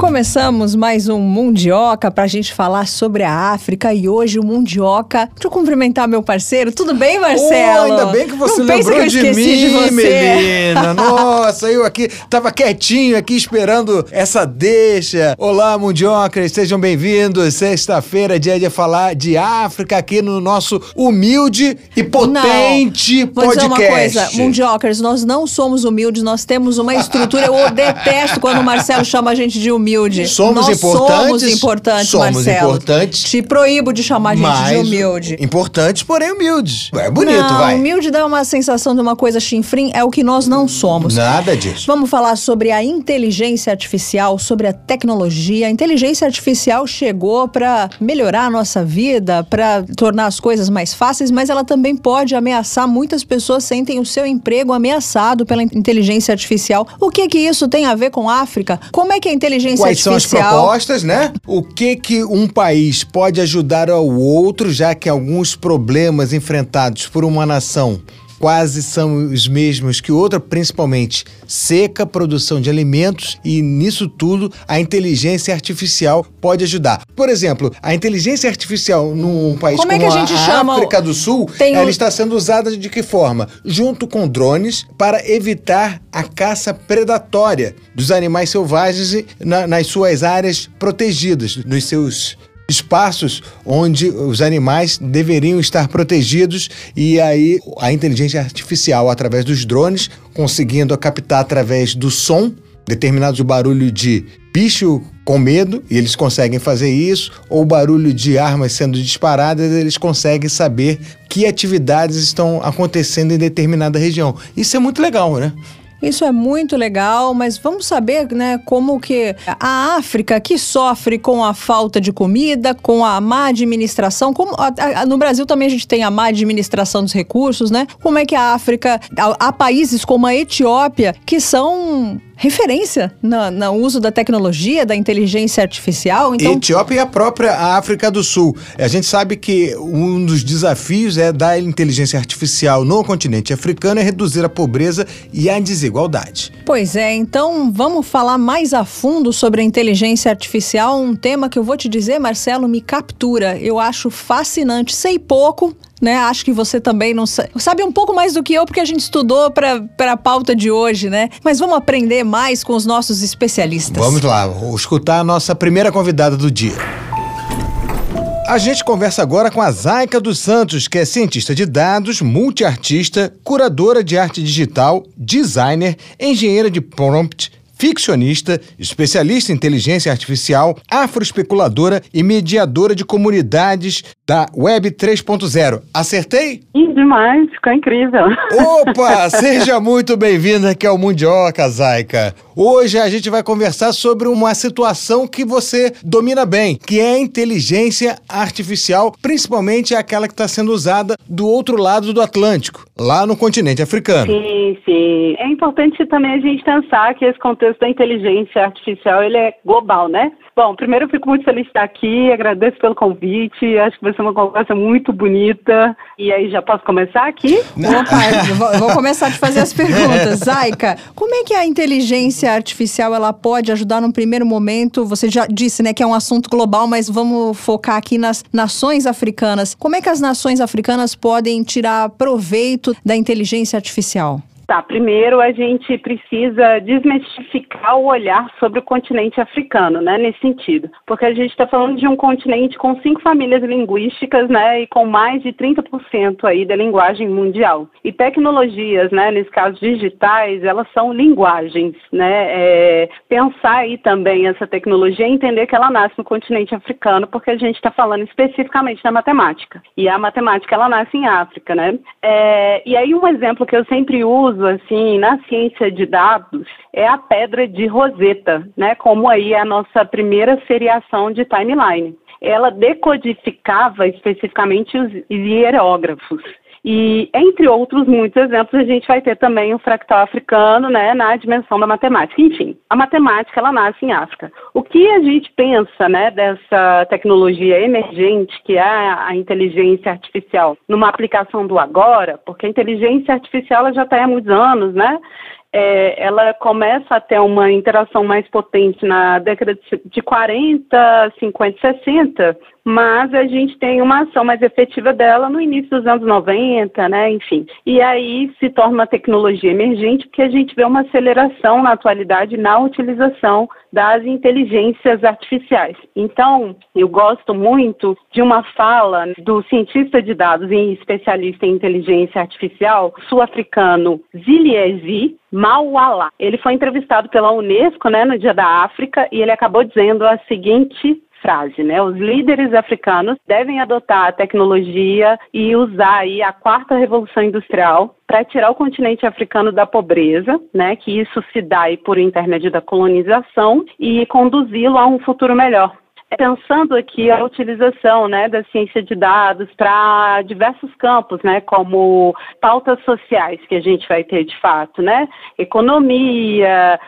Começamos mais um Mundioca para a gente falar sobre a África e hoje o Mundioca. Deixa eu cumprimentar meu parceiro. Tudo bem, Marcelo? Oh, ainda bem que você Não lembrou que de mim, de você. Melina. Nossa, eu aqui tava quietinho aqui esperando essa deixa. Olá, Mundiocas, sejam bem-vindos. Sexta-feira, dia de falar de África aqui no nosso humilde e potente Vou dizer podcast. uma coisa, Mundiocas, nós não somos humildes, nós temos uma estrutura. Eu detesto quando o Marcelo chama a gente de humilde. Somos nós importantes, Somos importantes, somos Marcelo. importantes. Te proíbo de chamar a gente de humilde. importantes, porém humildes. É bonito, não, vai. humilde dá uma sensação de uma coisa chinfrim, é o que nós não somos. Nada disso. Vamos falar sobre a inteligência artificial, sobre a tecnologia. A inteligência artificial chegou para melhorar a nossa vida, para tornar as coisas mais fáceis, mas ela também pode ameaçar. Muitas pessoas sentem o seu emprego ameaçado pela inteligência artificial. O que que isso tem a ver com a África? Como é que a inteligência Quais são as propostas, né? O que que um país pode ajudar ao outro, já que alguns problemas enfrentados por uma nação quase são os mesmos que outra, principalmente seca, produção de alimentos e nisso tudo a inteligência artificial pode ajudar. Por exemplo, a inteligência artificial num país Como é como que a gente chama o- África do Sul, Tem ela o- está sendo usada de que forma? Junto com drones para evitar a caça predatória dos animais selvagens na- nas suas áreas protegidas, nos seus espaços onde os animais deveriam estar protegidos e aí a inteligência artificial através dos drones conseguindo captar através do som determinados barulho de bicho com medo, e eles conseguem fazer isso, ou barulho de armas sendo disparadas, eles conseguem saber que atividades estão acontecendo em determinada região. Isso é muito legal, né? Isso é muito legal, mas vamos saber, né, como que a África que sofre com a falta de comida, com a má administração, como a- a- no Brasil também a gente tem a má administração dos recursos, né? Como é que a África, há, países como a Etiópia que são referência no, no uso da tecnologia, da inteligência artificial, então Etiópia e a própria África do Sul. A gente sabe que um dos desafios é da inteligência artificial no continente africano é reduzir a pobreza e a desigualdade. Pois é, então vamos falar mais a fundo sobre a inteligência artificial, um tema que eu vou te dizer, Marcelo, me captura. Eu acho fascinante, sei pouco, né? Acho que você também não sa- sabe um pouco mais do que eu, porque a gente estudou para a pauta de hoje, né? Mas vamos aprender mais com os nossos especialistas. Vamos lá, escutar a nossa primeira convidada do dia. A gente conversa agora com a Zaica dos Santos, que é cientista de dados, multiartista, curadora de arte digital, designer, engenheira de prompt, ficcionista, especialista em inteligência artificial, afroespeculadora e mediadora de comunidades da Web 3.0. Acertei? Ih, demais, ficou incrível. Opa, seja muito bem-vinda aqui ao Mundioca, Zaica. Hoje a gente vai conversar sobre uma situação que você domina bem, que é a inteligência artificial, principalmente aquela que está sendo usada do outro lado do Atlântico, lá no continente africano. Sim, sim. É importante também a gente pensar que esse contexto da inteligência artificial ele é global, né? Bom, primeiro eu fico muito feliz de estar aqui, agradeço pelo convite, acho que vai ser uma conversa muito bonita. E aí, já posso começar aqui? Opa, vou, vou começar a te fazer as perguntas. Zaica, como é que a inteligência artificial ela pode ajudar num primeiro momento? Você já disse, né, que é um assunto global, mas vamos focar aqui nas nações africanas. Como é que as nações africanas podem tirar proveito da inteligência artificial? Tá, primeiro a gente precisa desmistificar o olhar sobre o continente africano, né, nesse sentido. Porque a gente está falando de um continente com cinco famílias linguísticas, né, e com mais de 30% aí da linguagem mundial. E tecnologias, né, nesse caso digitais, elas são linguagens, né, é, pensar aí também essa tecnologia e entender que ela nasce no continente africano, porque a gente está falando especificamente da matemática. E a matemática, ela nasce em África, né. É, e aí um exemplo que eu sempre uso, assim, na ciência de dados, é a pedra de Rosetta, né? Como aí é a nossa primeira seriação de timeline. Ela decodificava especificamente os hierógrafos. E, entre outros muitos exemplos, a gente vai ter também o fractal africano, né, na dimensão da matemática. Enfim, a matemática, ela nasce em África. O que a gente pensa, né, dessa tecnologia emergente, que é a inteligência artificial, numa aplicação do agora, porque a inteligência artificial ela já está há muitos anos, né, é, ela começa a ter uma interação mais potente na década de 40, 50, 60, mas a gente tem uma ação mais efetiva dela no início dos anos 90, né, enfim. E aí se torna uma tecnologia emergente porque a gente vê uma aceleração na atualidade na utilização das inteligências artificiais. Então, eu gosto muito de uma fala do cientista de dados e especialista em inteligência artificial sul-africano Ziliezi Mauala. Ele foi entrevistado pela Unesco, né, no Dia da África, e ele acabou dizendo a seguinte frase, né? Os líderes africanos devem adotar a tecnologia e usar aí a quarta revolução industrial para tirar o continente africano da pobreza, né? Que isso se dá aí por intermédio da colonização e conduzi-lo a um futuro melhor pensando aqui a utilização né, da ciência de dados para diversos campos, né, como pautas sociais que a gente vai ter de fato, né, economia,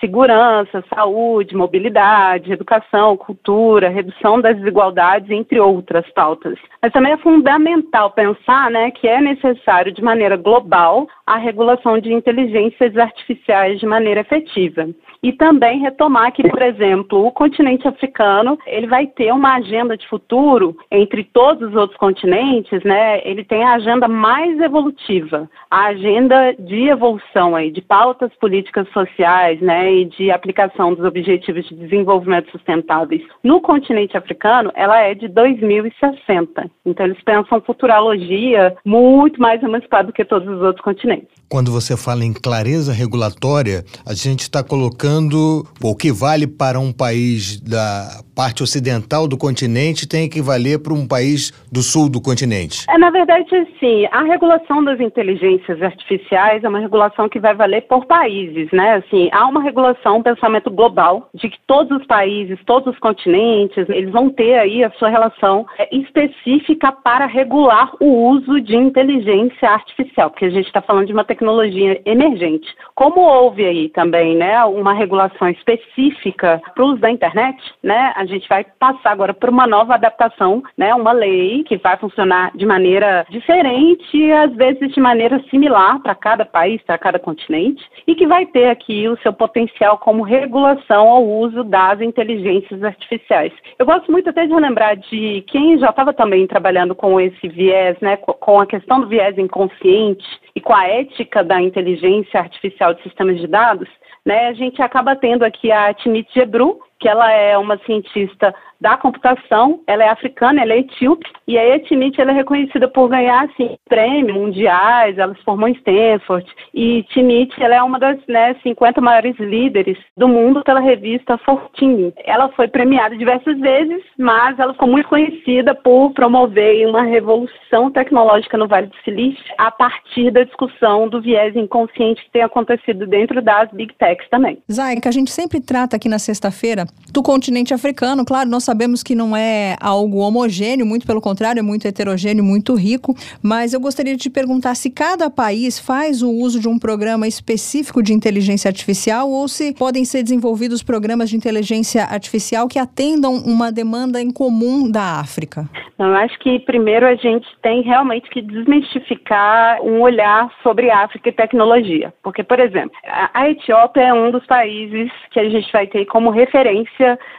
segurança, saúde, mobilidade, educação, cultura, redução das desigualdades, entre outras pautas. Mas também é fundamental pensar né, que é necessário, de maneira global, a regulação de inteligências artificiais de maneira efetiva. E também retomar que, por exemplo, o continente africano, ele vai ter uma agenda de futuro entre todos os outros continentes, né? Ele tem a agenda mais evolutiva, a agenda de evolução aí, de pautas políticas sociais, né, e de aplicação dos objetivos de desenvolvimento sustentáveis no continente africano, ela é de 2060. Então eles pensam futurologia muito mais emancipada do que todos os outros continentes. Quando você fala em clareza regulatória, a gente está colocando o que vale para um país da parte ocidental do continente tem que valer para um país do sul do continente. É, na verdade, sim. A regulação das inteligências artificiais é uma regulação que vai valer por países, né? Assim, há uma regulação, um pensamento global de que todos os países, todos os continentes, eles vão ter aí a sua relação é, específica para regular o uso de inteligência artificial, porque a gente está falando de uma tecnologia emergente. Como houve aí também, né, uma regulação específica para o uso da internet, né, a gente vai passar agora por uma nova adaptação, né, uma lei que vai funcionar de maneira diferente, às vezes de maneira similar para cada país, para cada continente, e que vai ter aqui o seu potencial como regulação ao uso das inteligências artificiais. Eu gosto muito até de lembrar de quem já estava também trabalhando com esse viés, né, com a questão do viés inconsciente e com a ética da inteligência artificial de sistemas de dados, né, a gente acaba tendo aqui a Timit Gebru, que ela é uma cientista da computação, ela é africana, ela é etíope, e a Etimit ela é reconhecida por ganhar assim, prêmios mundiais, ela se formou em Stanford, e Timit ela é uma das né, 50 maiores líderes do mundo pela revista Fortune. Ela foi premiada diversas vezes, mas ela ficou muito conhecida por promover uma revolução tecnológica no Vale do Silício a partir da discussão do viés inconsciente que tem acontecido dentro das Big Techs também. Zay, que a gente sempre trata aqui na sexta-feira do continente africano, claro, nós sabemos que não é algo homogêneo, muito pelo contrário, é muito heterogêneo, muito rico. Mas eu gostaria de te perguntar se cada país faz o uso de um programa específico de inteligência artificial ou se podem ser desenvolvidos programas de inteligência artificial que atendam uma demanda em comum da África. Eu acho que primeiro a gente tem realmente que desmistificar um olhar sobre África e tecnologia. Porque, por exemplo, a Etiópia é um dos países que a gente vai ter como referência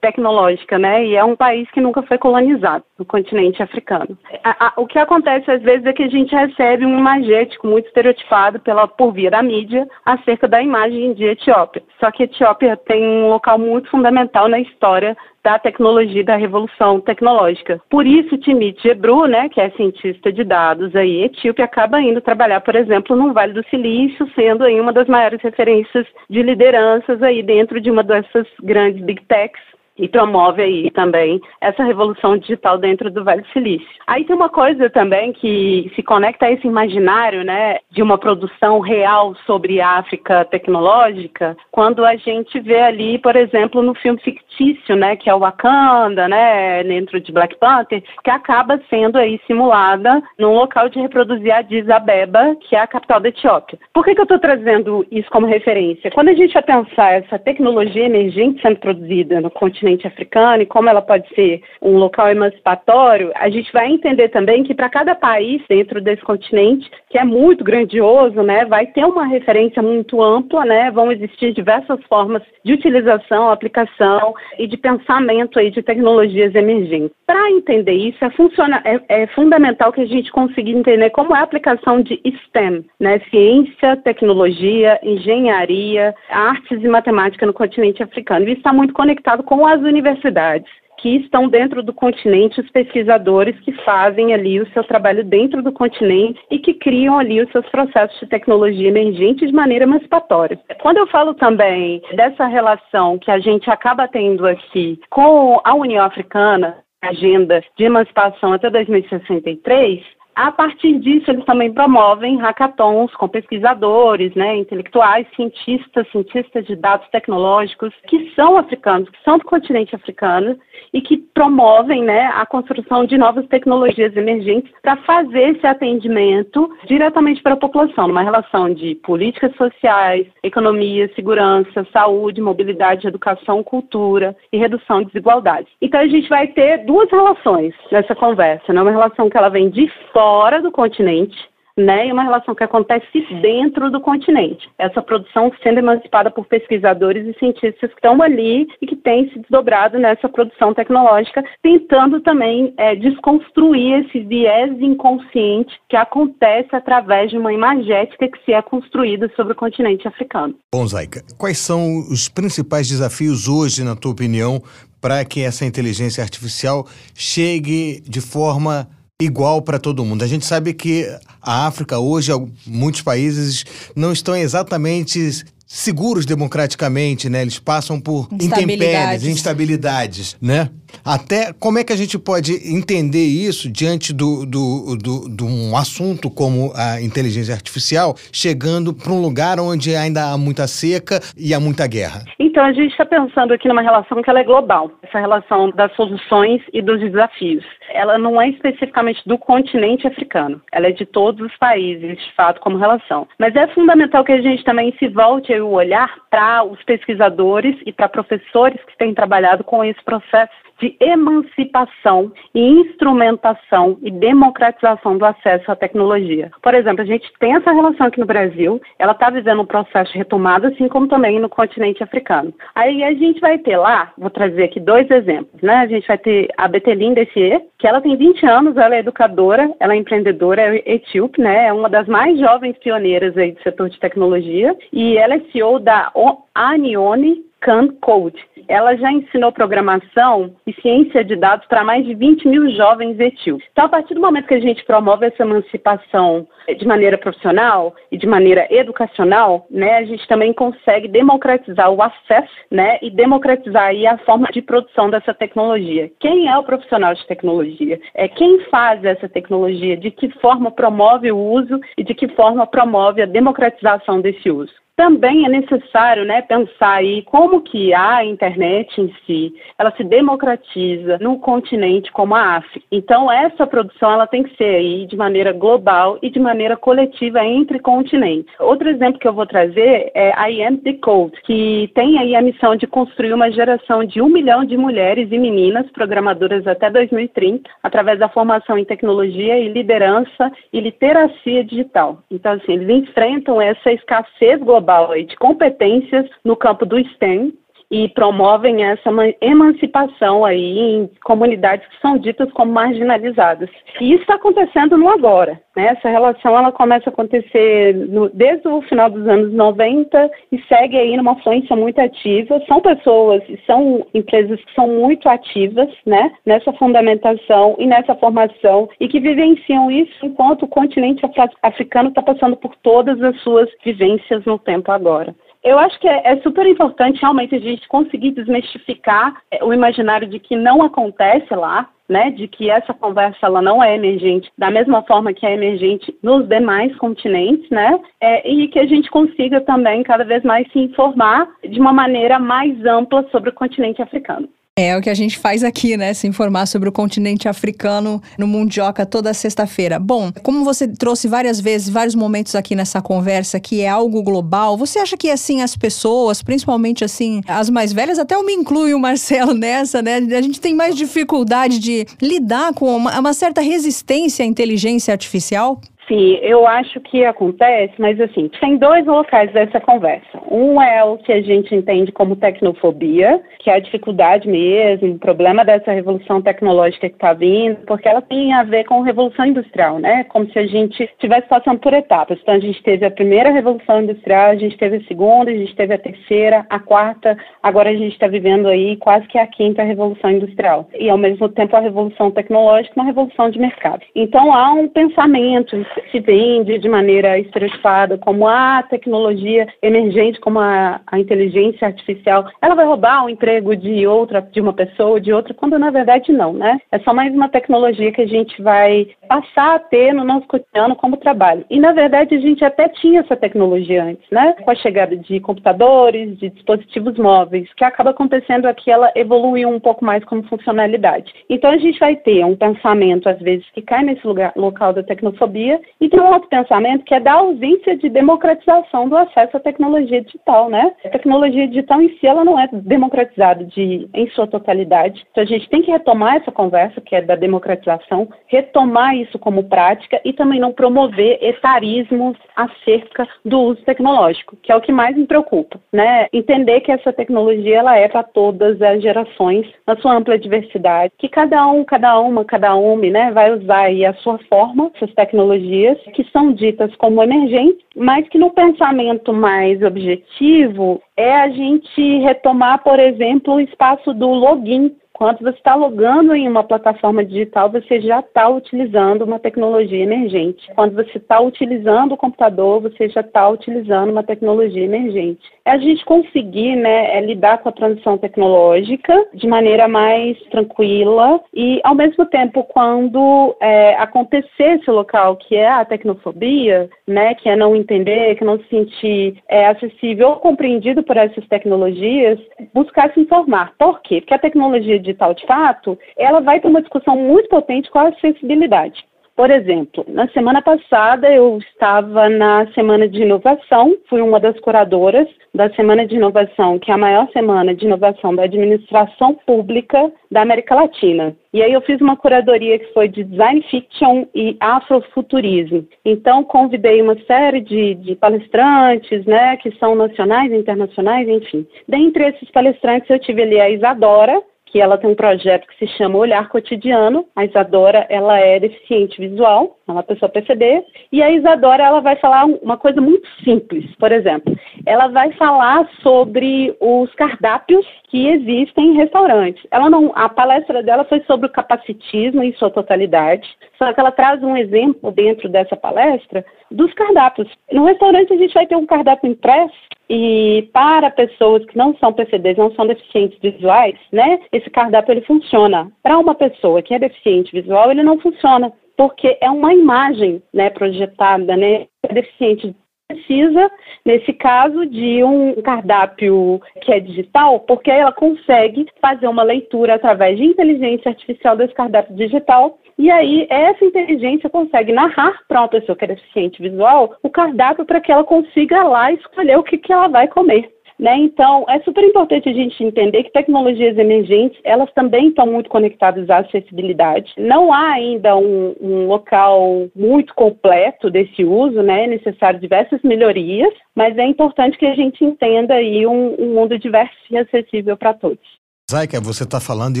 tecnológica, né? E é um país que nunca foi colonizado no continente africano. A, a, o que acontece às vezes é que a gente recebe um imagético muito estereotipado pela, por via da mídia acerca da imagem de Etiópia. Só que Etiópia tem um local muito fundamental na história da tecnologia da revolução tecnológica. Por isso, Timit Gebru, né, que é cientista de dados aí, etíope, acaba indo trabalhar, por exemplo, no Vale do Silício, sendo aí uma das maiores referências de lideranças aí dentro de uma dessas grandes big techs e promove aí também essa revolução digital dentro do Vale do Silício. Aí tem uma coisa também que se conecta a esse imaginário, né, de uma produção real sobre a África tecnológica, quando a gente vê ali, por exemplo, no filme fictício, né, que é o Wakanda, né, dentro de Black Panther, que acaba sendo aí simulada num local de reproduzir Addis Abeba, que é a capital da Etiópia. Por que, que eu estou trazendo isso como referência? Quando a gente vai pensar essa tecnologia emergente sendo produzida no continente africano e como ela pode ser um local emancipatório, a gente vai entender também que para cada país dentro desse continente, que é muito grandioso, né, vai ter uma referência muito ampla, né, vão existir diversas formas de utilização, aplicação e de pensamento aí de tecnologias emergentes. Para entender isso, é, funciona, é, é fundamental que a gente consiga entender como é a aplicação de STEM, né, ciência, tecnologia, engenharia, artes e matemática no continente africano. Isso está muito conectado com as universidades que estão dentro do continente, os pesquisadores que fazem ali o seu trabalho dentro do continente e que criam ali os seus processos de tecnologia emergente de maneira emancipatória. Quando eu falo também dessa relação que a gente acaba tendo aqui com a União Africana, agenda de emancipação até 2063, a partir disso, eles também promovem hackathons com pesquisadores, né, intelectuais, cientistas, cientistas de dados tecnológicos que são africanos, que são do continente africano e que promovem né, a construção de novas tecnologias emergentes para fazer esse atendimento diretamente para a população, numa relação de políticas sociais, economia, segurança, saúde, mobilidade, educação, cultura e redução de desigualdades. Então a gente vai ter duas relações nessa conversa, né? uma relação que ela vem de fora fora do continente, né, e uma relação que acontece dentro do continente. Essa produção sendo emancipada por pesquisadores e cientistas que estão ali e que têm se desdobrado nessa produção tecnológica, tentando também é, desconstruir esse viés inconsciente que acontece através de uma imagética que se é construída sobre o continente africano. Bom, Zaika, quais são os principais desafios hoje, na tua opinião, para que essa inteligência artificial chegue de forma igual para todo mundo. A gente sabe que a África hoje, muitos países não estão exatamente seguros democraticamente, né? Eles passam por intempéries, instabilidades, né? Até como é que a gente pode entender isso diante do, do, do, de um assunto como a inteligência artificial chegando para um lugar onde ainda há muita seca e há muita guerra? Então a gente está pensando aqui numa relação que ela é global, essa relação das soluções e dos desafios. Ela não é especificamente do continente africano, ela é de todos os países, de fato, como relação. Mas é fundamental que a gente também se volte o olhar para os pesquisadores e para professores que têm trabalhado com esse processo de emancipação e instrumentação e democratização do acesso à tecnologia. Por exemplo, a gente tem essa relação aqui no Brasil, ela está vivendo um processo de retomada, assim como também no continente africano. Aí a gente vai ter lá, vou trazer aqui dois exemplos, né? A gente vai ter a Betelin Dessier, que ela tem 20 anos, ela é educadora, ela é empreendedora, é etíope, né? É uma das mais jovens pioneiras aí do setor de tecnologia e ela é CEO da Anione Can Code. Ela já ensinou programação e ciência de dados para mais de 20 mil jovens etíopes. Então, a partir do momento que a gente promove essa emancipação de maneira profissional e de maneira educacional, né, a gente também consegue democratizar o acesso, né, e democratizar aí a forma de produção dessa tecnologia. Quem é o profissional de tecnologia? É quem faz essa tecnologia? De que forma promove o uso e de que forma promove a democratização desse uso? Também é necessário né, pensar aí como que a internet em si, ela se democratiza no continente como a África. Então, essa produção ela tem que ser aí de maneira global e de maneira coletiva entre continentes. Outro exemplo que eu vou trazer é a IM Decode, que tem aí a missão de construir uma geração de um milhão de mulheres e meninas programadoras até 2030, através da formação em tecnologia e liderança e literacia digital. Então, assim, eles enfrentam essa escassez global global de competências no campo do STEM e promovem essa emancipação aí em comunidades que são ditas como marginalizadas. E isso está acontecendo no agora. Né? Essa relação ela começa a acontecer no, desde o final dos anos 90 e segue aí numa fluência muito ativa. São pessoas e são empresas que são muito ativas né? nessa fundamentação e nessa formação e que vivenciam isso enquanto o continente africano está passando por todas as suas vivências no tempo agora. Eu acho que é, é, super importante realmente a gente conseguir desmistificar é, o imaginário de que não acontece lá, né, de que essa conversa ela não é emergente da mesma forma que é emergente nos demais continentes, né, é, e que a gente consiga também cada vez mais se informar de uma maneira mais ampla sobre o continente africano. É o que a gente faz aqui, né? Se informar sobre o continente africano no Mundioca toda sexta-feira. Bom, como você trouxe várias vezes, vários momentos aqui nessa conversa, que é algo global, você acha que, assim, as pessoas, principalmente, assim, as mais velhas, até eu me incluo Marcelo nessa, né? A gente tem mais dificuldade de lidar com uma, uma certa resistência à inteligência artificial? Sim, eu acho que acontece, mas assim, tem dois locais dessa conversa. Um é o que a gente entende como tecnofobia, que é a dificuldade mesmo, o problema dessa revolução tecnológica que está vindo, porque ela tem a ver com revolução industrial, né? Como se a gente estivesse passando por etapas. Então a gente teve a primeira revolução industrial, a gente teve a segunda, a gente teve a terceira, a quarta, agora a gente está vivendo aí quase que a quinta revolução industrial. E ao mesmo tempo a revolução tecnológica, uma revolução de mercado. Então há um pensamento se vende de maneira estereotipada como a tecnologia emergente, como a, a inteligência artificial, ela vai roubar o emprego de outra, de uma pessoa, de outra, quando na verdade não, né? É só mais uma tecnologia que a gente vai passar a ter no nosso cotidiano como trabalho. E na verdade a gente até tinha essa tecnologia antes, né? Com a chegada de computadores, de dispositivos móveis, que acaba acontecendo aqui ela evoluiu um pouco mais como funcionalidade. Então a gente vai ter um pensamento às vezes que cai nesse lugar local da tecnofobia e tem um outro pensamento que é da ausência de democratização do acesso à tecnologia digital, né? A tecnologia digital em si ela não é democratizada de, em sua totalidade. Então a gente tem que retomar essa conversa que é da democratização, retomar isso como prática e também não promover etarismos acerca do uso tecnológico, que é o que mais me preocupa, né? Entender que essa tecnologia ela é para todas as gerações, na sua ampla diversidade, que cada um, cada uma, cada uma, né, vai usar aí a sua forma essas tecnologias tecnologias que são ditas como emergentes, mas que no pensamento mais objetivo é a gente retomar, por exemplo, o espaço do login quando você está logando em uma plataforma digital, você já está utilizando uma tecnologia emergente. Quando você está utilizando o computador, você já está utilizando uma tecnologia emergente. É a gente conseguir né, é lidar com a transição tecnológica de maneira mais tranquila e, ao mesmo tempo, quando é, acontecer esse local que é a tecnofobia, né, que é não entender, que não se sentir é, acessível ou compreendido por essas tecnologias, buscar se informar. Por quê? Porque a tecnologia digital de fato, ela vai ter uma discussão muito potente com a acessibilidade. Por exemplo, na semana passada eu estava na Semana de Inovação, fui uma das curadoras da Semana de Inovação, que é a maior semana de inovação da administração pública da América Latina. E aí eu fiz uma curadoria que foi de design fiction e afrofuturismo. Então convidei uma série de, de palestrantes, né, que são nacionais, internacionais, enfim. Dentre esses palestrantes eu tive ali a Isadora, que ela tem um projeto que se chama Olhar Cotidiano. A Isadora, ela é deficiente visual, é uma pessoa PCD, e a Isadora, ela vai falar uma coisa muito simples. Por exemplo, ela vai falar sobre os cardápios que existem em restaurantes. Ela não, a palestra dela foi sobre o capacitismo em sua totalidade, só que ela traz um exemplo dentro dessa palestra dos cardápios. No restaurante a gente vai ter um cardápio impresso e para pessoas que não são PCDs, não são deficientes visuais, né, esse cardápio ele funciona. Para uma pessoa que é deficiente visual, ele não funciona, porque é uma imagem, né, projetada, né, é deficiente precisa, nesse caso, de um cardápio que é digital, porque ela consegue fazer uma leitura através de inteligência artificial desse cardápio digital. E aí, essa inteligência consegue narrar para uma pessoa que é deficiente visual o cardápio para que ela consiga lá escolher o que, que ela vai comer. Né? Então, é super importante a gente entender que tecnologias emergentes, elas também estão muito conectadas à acessibilidade. Não há ainda um, um local muito completo desse uso, né? É necessário diversas melhorias, mas é importante que a gente entenda aí um, um mundo diverso e acessível para todos. Zaika, você está falando e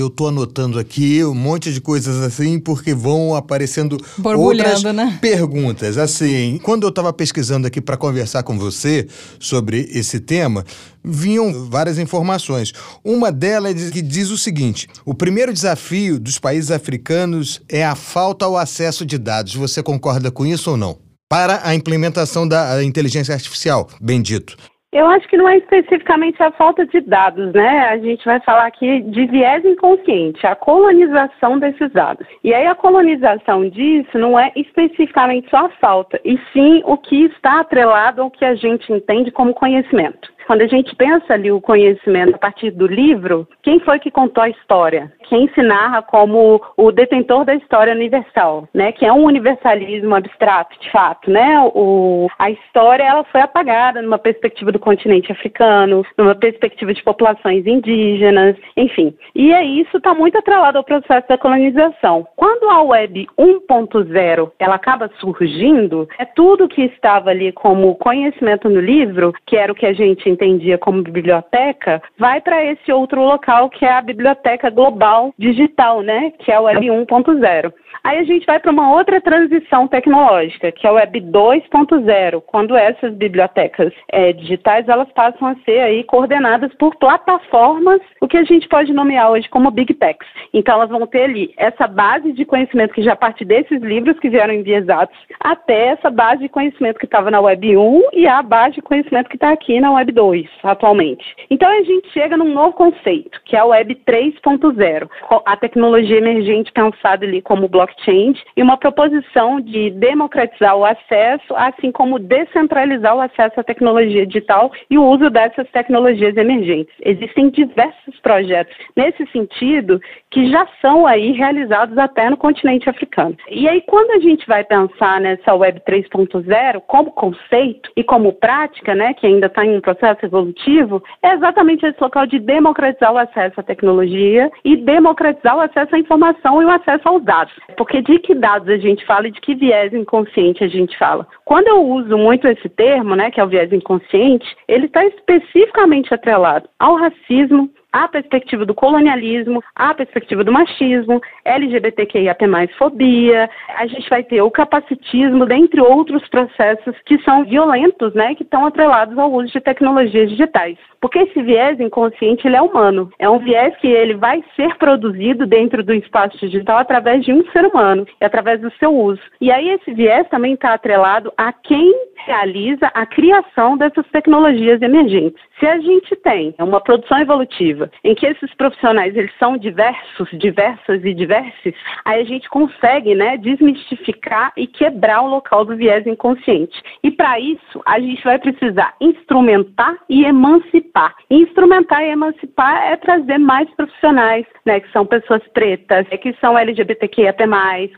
eu estou anotando aqui um monte de coisas assim, porque vão aparecendo outras né? perguntas. Assim, quando eu estava pesquisando aqui para conversar com você sobre esse tema, vinham várias informações. Uma delas que diz o seguinte: o primeiro desafio dos países africanos é a falta ao acesso de dados. Você concorda com isso ou não? Para a implementação da inteligência artificial, bem dito. Eu acho que não é especificamente a falta de dados, né? A gente vai falar aqui de viés inconsciente, a colonização desses dados. E aí a colonização disso não é especificamente só a falta, e sim o que está atrelado ao que a gente entende como conhecimento. Quando a gente pensa ali o conhecimento a partir do livro, quem foi que contou a história? Quem se narra como o detentor da história universal, né? Que é um universalismo abstrato, de fato, né? O, a história ela foi apagada numa perspectiva do continente africano, numa perspectiva de populações indígenas, enfim. E é isso está muito atrelado ao processo da colonização. Quando a web 1.0 ela acaba surgindo, é tudo que estava ali como conhecimento no livro, que era o que a gente entendia como biblioteca, vai para esse outro local que é a biblioteca global digital, né? Que é o Web 1.0. Aí a gente vai para uma outra transição tecnológica, que é o Web 2.0, quando essas bibliotecas é, digitais elas passam a ser aí coordenadas por plataformas, o que a gente pode nomear hoje como Big Techs. Então elas vão ter ali essa base de conhecimento que já parte desses livros que vieram enviesados até essa base de conhecimento que estava na Web 1 e a base de conhecimento que está aqui na Web 2 atualmente. Então a gente chega num novo conceito, que é o Web 3.0, a tecnologia emergente pensada ali como blockchain e uma proposição de democratizar o acesso, assim como descentralizar o acesso à tecnologia digital e o uso dessas tecnologias emergentes. Existem diversos projetos nesse sentido que já são aí realizados até no continente africano. E aí quando a gente vai pensar nessa Web 3.0 como conceito e como prática, né, que ainda está em um processo evolutivo, é exatamente esse local de democratizar o acesso à tecnologia e democratizar o acesso à informação e o acesso aos dados. Porque de que dados a gente fala e de que viés inconsciente a gente fala? Quando eu uso muito esse termo, né, que é o viés inconsciente, ele está especificamente atrelado ao racismo, a perspectiva do colonialismo, a perspectiva do machismo, LGBTQIAP+, fobia, a gente vai ter o capacitismo, dentre outros processos que são violentos, né, que estão atrelados ao uso de tecnologias digitais. Porque esse viés inconsciente, ele é humano. É um viés que ele vai ser produzido dentro do espaço digital através de um ser humano e através do seu uso. E aí esse viés também está atrelado a quem realiza a criação dessas tecnologias emergentes. Se a gente tem uma produção evolutiva em que esses profissionais eles são diversos, diversas e diversos, aí a gente consegue, né, desmistificar e quebrar o local do viés inconsciente. E para isso, a gente vai precisar instrumentar e emancipar. Instrumentar e emancipar é trazer mais profissionais, né, que são pessoas pretas, que são LGBTQIA+,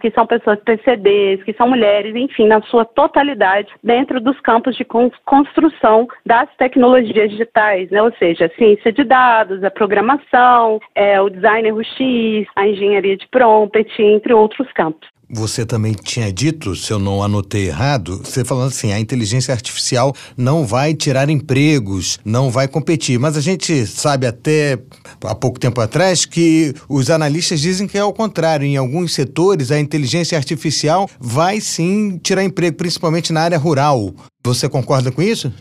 que são pessoas PCDs, que são mulheres, enfim, na sua totalidade, dentro dos campos de construção das tecnologias digitais, né? ou seja, a ciência de dados, a programação, é, o designer UX, a engenharia de prompt, entre outros campos. Você também tinha dito, se eu não anotei errado, você falando assim, a inteligência artificial não vai tirar empregos, não vai competir. Mas a gente sabe até há pouco tempo atrás que os analistas dizem que é ao contrário. Em alguns setores, a inteligência artificial vai sim tirar emprego, principalmente na área rural. Você concorda com isso?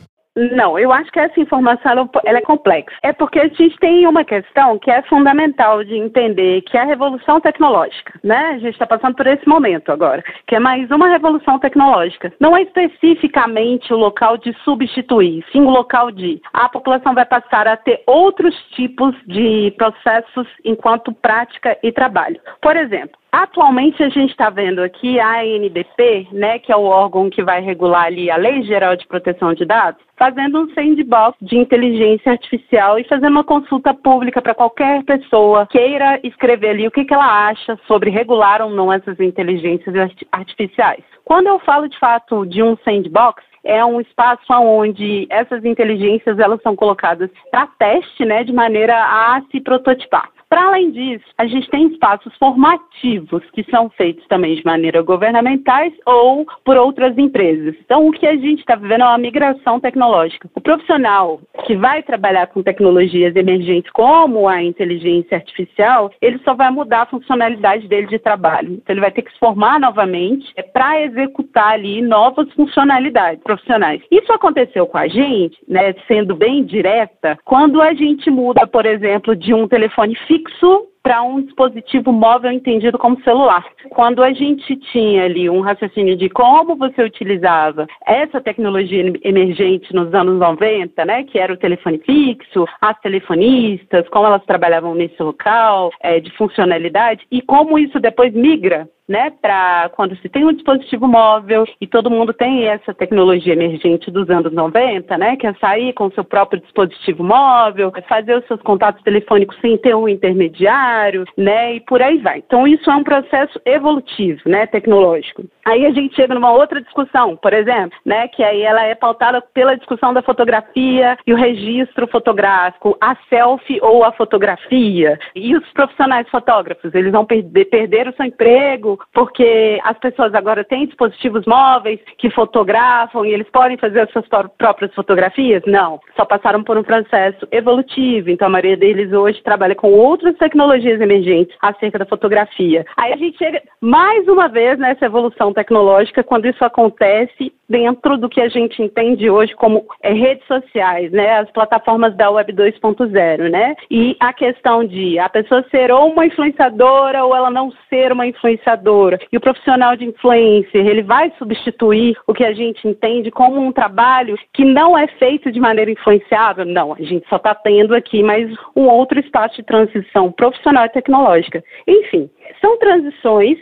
Não, eu acho que essa informação ela é complexa. É porque a gente tem uma questão que é fundamental de entender, que é a revolução tecnológica, né? A gente está passando por esse momento agora, que é mais uma revolução tecnológica. Não é especificamente o local de substituir, sim o local de a população vai passar a ter outros tipos de processos enquanto prática e trabalho. Por exemplo, Atualmente a gente está vendo aqui a ANBP, né, que é o órgão que vai regular ali a Lei Geral de Proteção de Dados, fazendo um sandbox de inteligência artificial e fazendo uma consulta pública para qualquer pessoa queira escrever ali o que, que ela acha sobre regular ou não essas inteligências artificiais. Quando eu falo de fato de um sandbox, é um espaço onde essas inteligências elas são colocadas para teste, né, de maneira a se prototipar. Para além disso, a gente tem espaços formativos que são feitos também de maneira governamentais ou por outras empresas. Então, o que a gente está vivendo é uma migração tecnológica. O profissional que vai trabalhar com tecnologias emergentes como a inteligência artificial, ele só vai mudar a funcionalidade dele de trabalho. Então, ele vai ter que se formar novamente é, para executar ali novas funcionalidades profissionais. Isso aconteceu com a gente, né, sendo bem direta, quando a gente muda, por exemplo, de um telefone fixo fixo para um dispositivo móvel entendido como celular. Quando a gente tinha ali um raciocínio de como você utilizava essa tecnologia emergente nos anos 90, né, que era o telefone fixo, as telefonistas, como elas trabalhavam nesse local, é, de funcionalidade, e como isso depois migra né, para quando se tem um dispositivo móvel e todo mundo tem essa tecnologia emergente dos anos 90, né, que é sair com o seu próprio dispositivo móvel, fazer os seus contatos telefônicos sem ter um intermediário, né, e por aí vai. Então isso é um processo evolutivo, né, tecnológico. Aí a gente chega numa outra discussão, por exemplo, né, que aí ela é pautada pela discussão da fotografia e o registro fotográfico, a selfie ou a fotografia. E os profissionais fotógrafos, eles vão perder, perder o seu emprego, porque as pessoas agora têm dispositivos móveis que fotografam e eles podem fazer as suas próprias fotografias? Não, só passaram por um processo evolutivo. Então a maioria deles hoje trabalha com outras tecnologias emergentes acerca da fotografia. Aí a gente chega mais uma vez nessa evolução tecnológica quando isso acontece dentro do que a gente entende hoje como é, redes sociais, né, as plataformas da Web 2.0, né? E a questão de a pessoa ser ou uma influenciadora ou ela não ser uma influenciadora e o profissional de influencer, ele vai substituir o que a gente entende como um trabalho que não é feito de maneira influenciável? Não, a gente só está tendo aqui mais um outro espaço de transição profissional e tecnológica. Enfim, são transições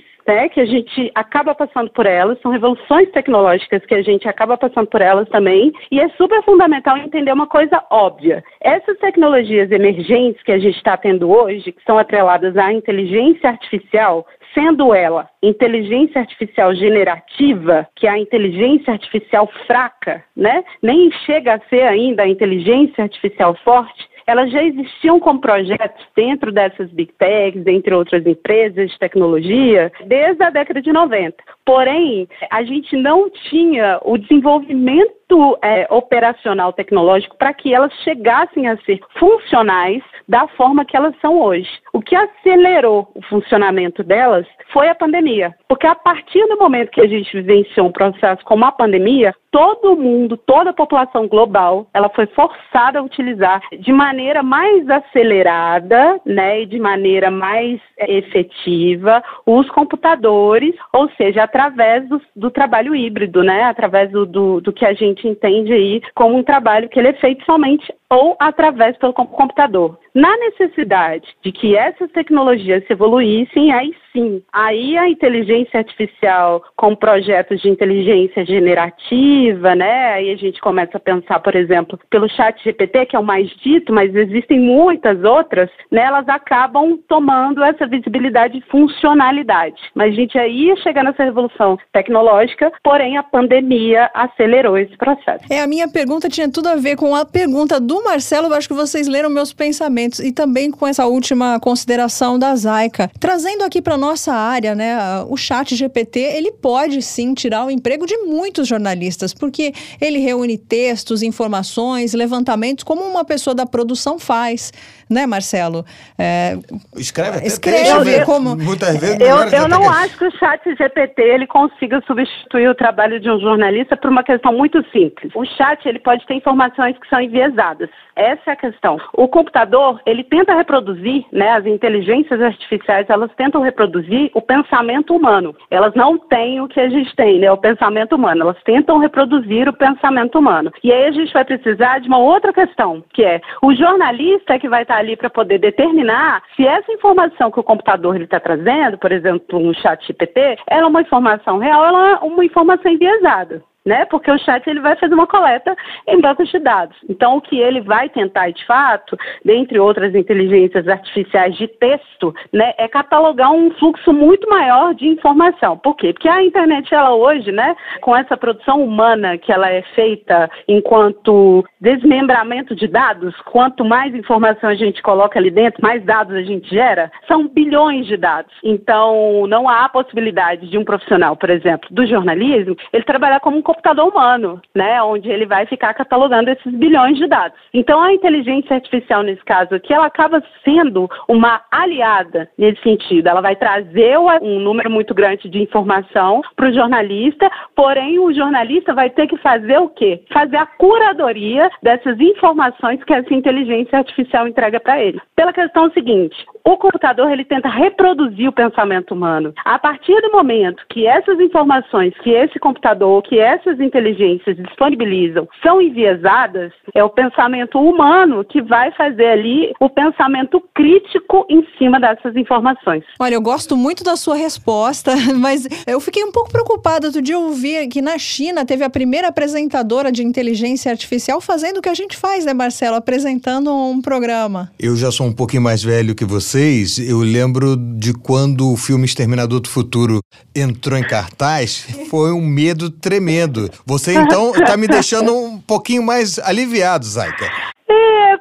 que a gente acaba passando por elas, são revoluções tecnológicas que a gente acaba passando por elas também, e é super fundamental entender uma coisa óbvia. Essas tecnologias emergentes que a gente está tendo hoje, que são atreladas à inteligência artificial, sendo ela inteligência artificial generativa, que é a inteligência artificial fraca, né? Nem chega a ser ainda a inteligência artificial forte, elas já existiam como projetos dentro dessas big techs, entre outras empresas de tecnologia, desde a década de 90. Porém, a gente não tinha o desenvolvimento é, operacional tecnológico para que elas chegassem a ser funcionais da forma que elas são hoje. O que acelerou o funcionamento delas foi a pandemia. Porque a partir do momento que a gente vivenciou um processo como a pandemia, todo mundo, toda a população global, ela foi forçada a utilizar de maneira mais acelerada, né, e de maneira mais é, efetiva os computadores, ou seja, através do, do trabalho híbrido, né, através do, do, do que a gente entende aí como um trabalho que ele é feito somente ou através pelo computador. Na necessidade de que essas tecnologias se evoluíssem, aí sim, aí a inteligência artificial com projetos de inteligência generativa, né? Aí a gente começa a pensar, por exemplo, pelo chat GPT, que é o mais dito, mas existem muitas outras, né? Elas acabam tomando essa visibilidade e funcionalidade. Mas a gente aí ia chegar nessa revolução tecnológica, porém a pandemia acelerou esse processo. É, a minha pergunta tinha tudo a ver com a pergunta do Marcelo, eu acho que vocês leram meus pensamentos e também com essa última consideração da Zaica. Trazendo aqui para nossa área, né, o chat GPT, ele pode sim tirar o emprego de muitos jornalistas, porque ele reúne textos, informações, levantamentos, como uma pessoa da produção faz, né, Marcelo? É, escreve até escreve texto, né? como... Muitas vezes eu, eu não acho que o chat GPT ele consiga substituir o trabalho de um jornalista por uma questão muito simples. O chat ele pode ter informações que são enviesadas. Essa é a questão. O computador, ele tenta reproduzir, né, as inteligências artificiais, elas tentam reproduzir o pensamento humano. Elas não têm o que a gente tem, né, o pensamento humano. Elas tentam reproduzir o pensamento humano. E aí a gente vai precisar de uma outra questão, que é o jornalista é que vai estar ali para poder determinar se essa informação que o computador está trazendo, por exemplo, um chat GPT, ela é uma informação real, ela é uma informação enviesada né? Porque o chat ele vai fazer uma coleta em bancos de dados. Então, o que ele vai tentar, de fato, dentre outras inteligências artificiais de texto, né, é catalogar um fluxo muito maior de informação. Por quê? Porque a internet, ela hoje, né, com essa produção humana que ela é feita enquanto desmembramento de dados, quanto mais informação a gente coloca ali dentro, mais dados a gente gera, são bilhões de dados. Então, não há possibilidade de um profissional, por exemplo, do jornalismo, ele trabalhar como um computador humano, né, onde ele vai ficar catalogando esses bilhões de dados. Então, a inteligência artificial, nesse caso aqui, ela acaba sendo uma aliada nesse sentido. Ela vai trazer um número muito grande de informação para o jornalista, porém, o jornalista vai ter que fazer o quê? Fazer a curadoria dessas informações que essa inteligência artificial entrega para ele. Pela questão seguinte, o computador ele tenta reproduzir o pensamento humano. A partir do momento que essas informações que esse computador, que essas inteligências disponibilizam são enviesadas, é o pensamento humano que vai fazer ali o pensamento crítico em cima dessas informações. Olha, eu gosto muito da sua resposta, mas eu fiquei um pouco preocupada outro dia eu ouvi que na China teve a primeira apresentadora de inteligência artificial fazendo o que a gente faz, né, Marcelo? Apresentando um programa. Eu já sou um pouquinho mais velho que vocês. Eu lembro de quando o filme Exterminador do Futuro entrou em cartaz. Foi um medo tremendo. Você então está me deixando um pouquinho mais aliviado, Zaika.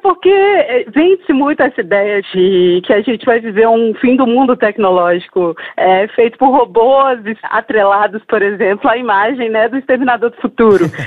Porque é, vende-se muito essa ideia de que a gente vai viver um fim do mundo tecnológico é, feito por robôs atrelados, por exemplo, à imagem né, do Exterminador do Futuro.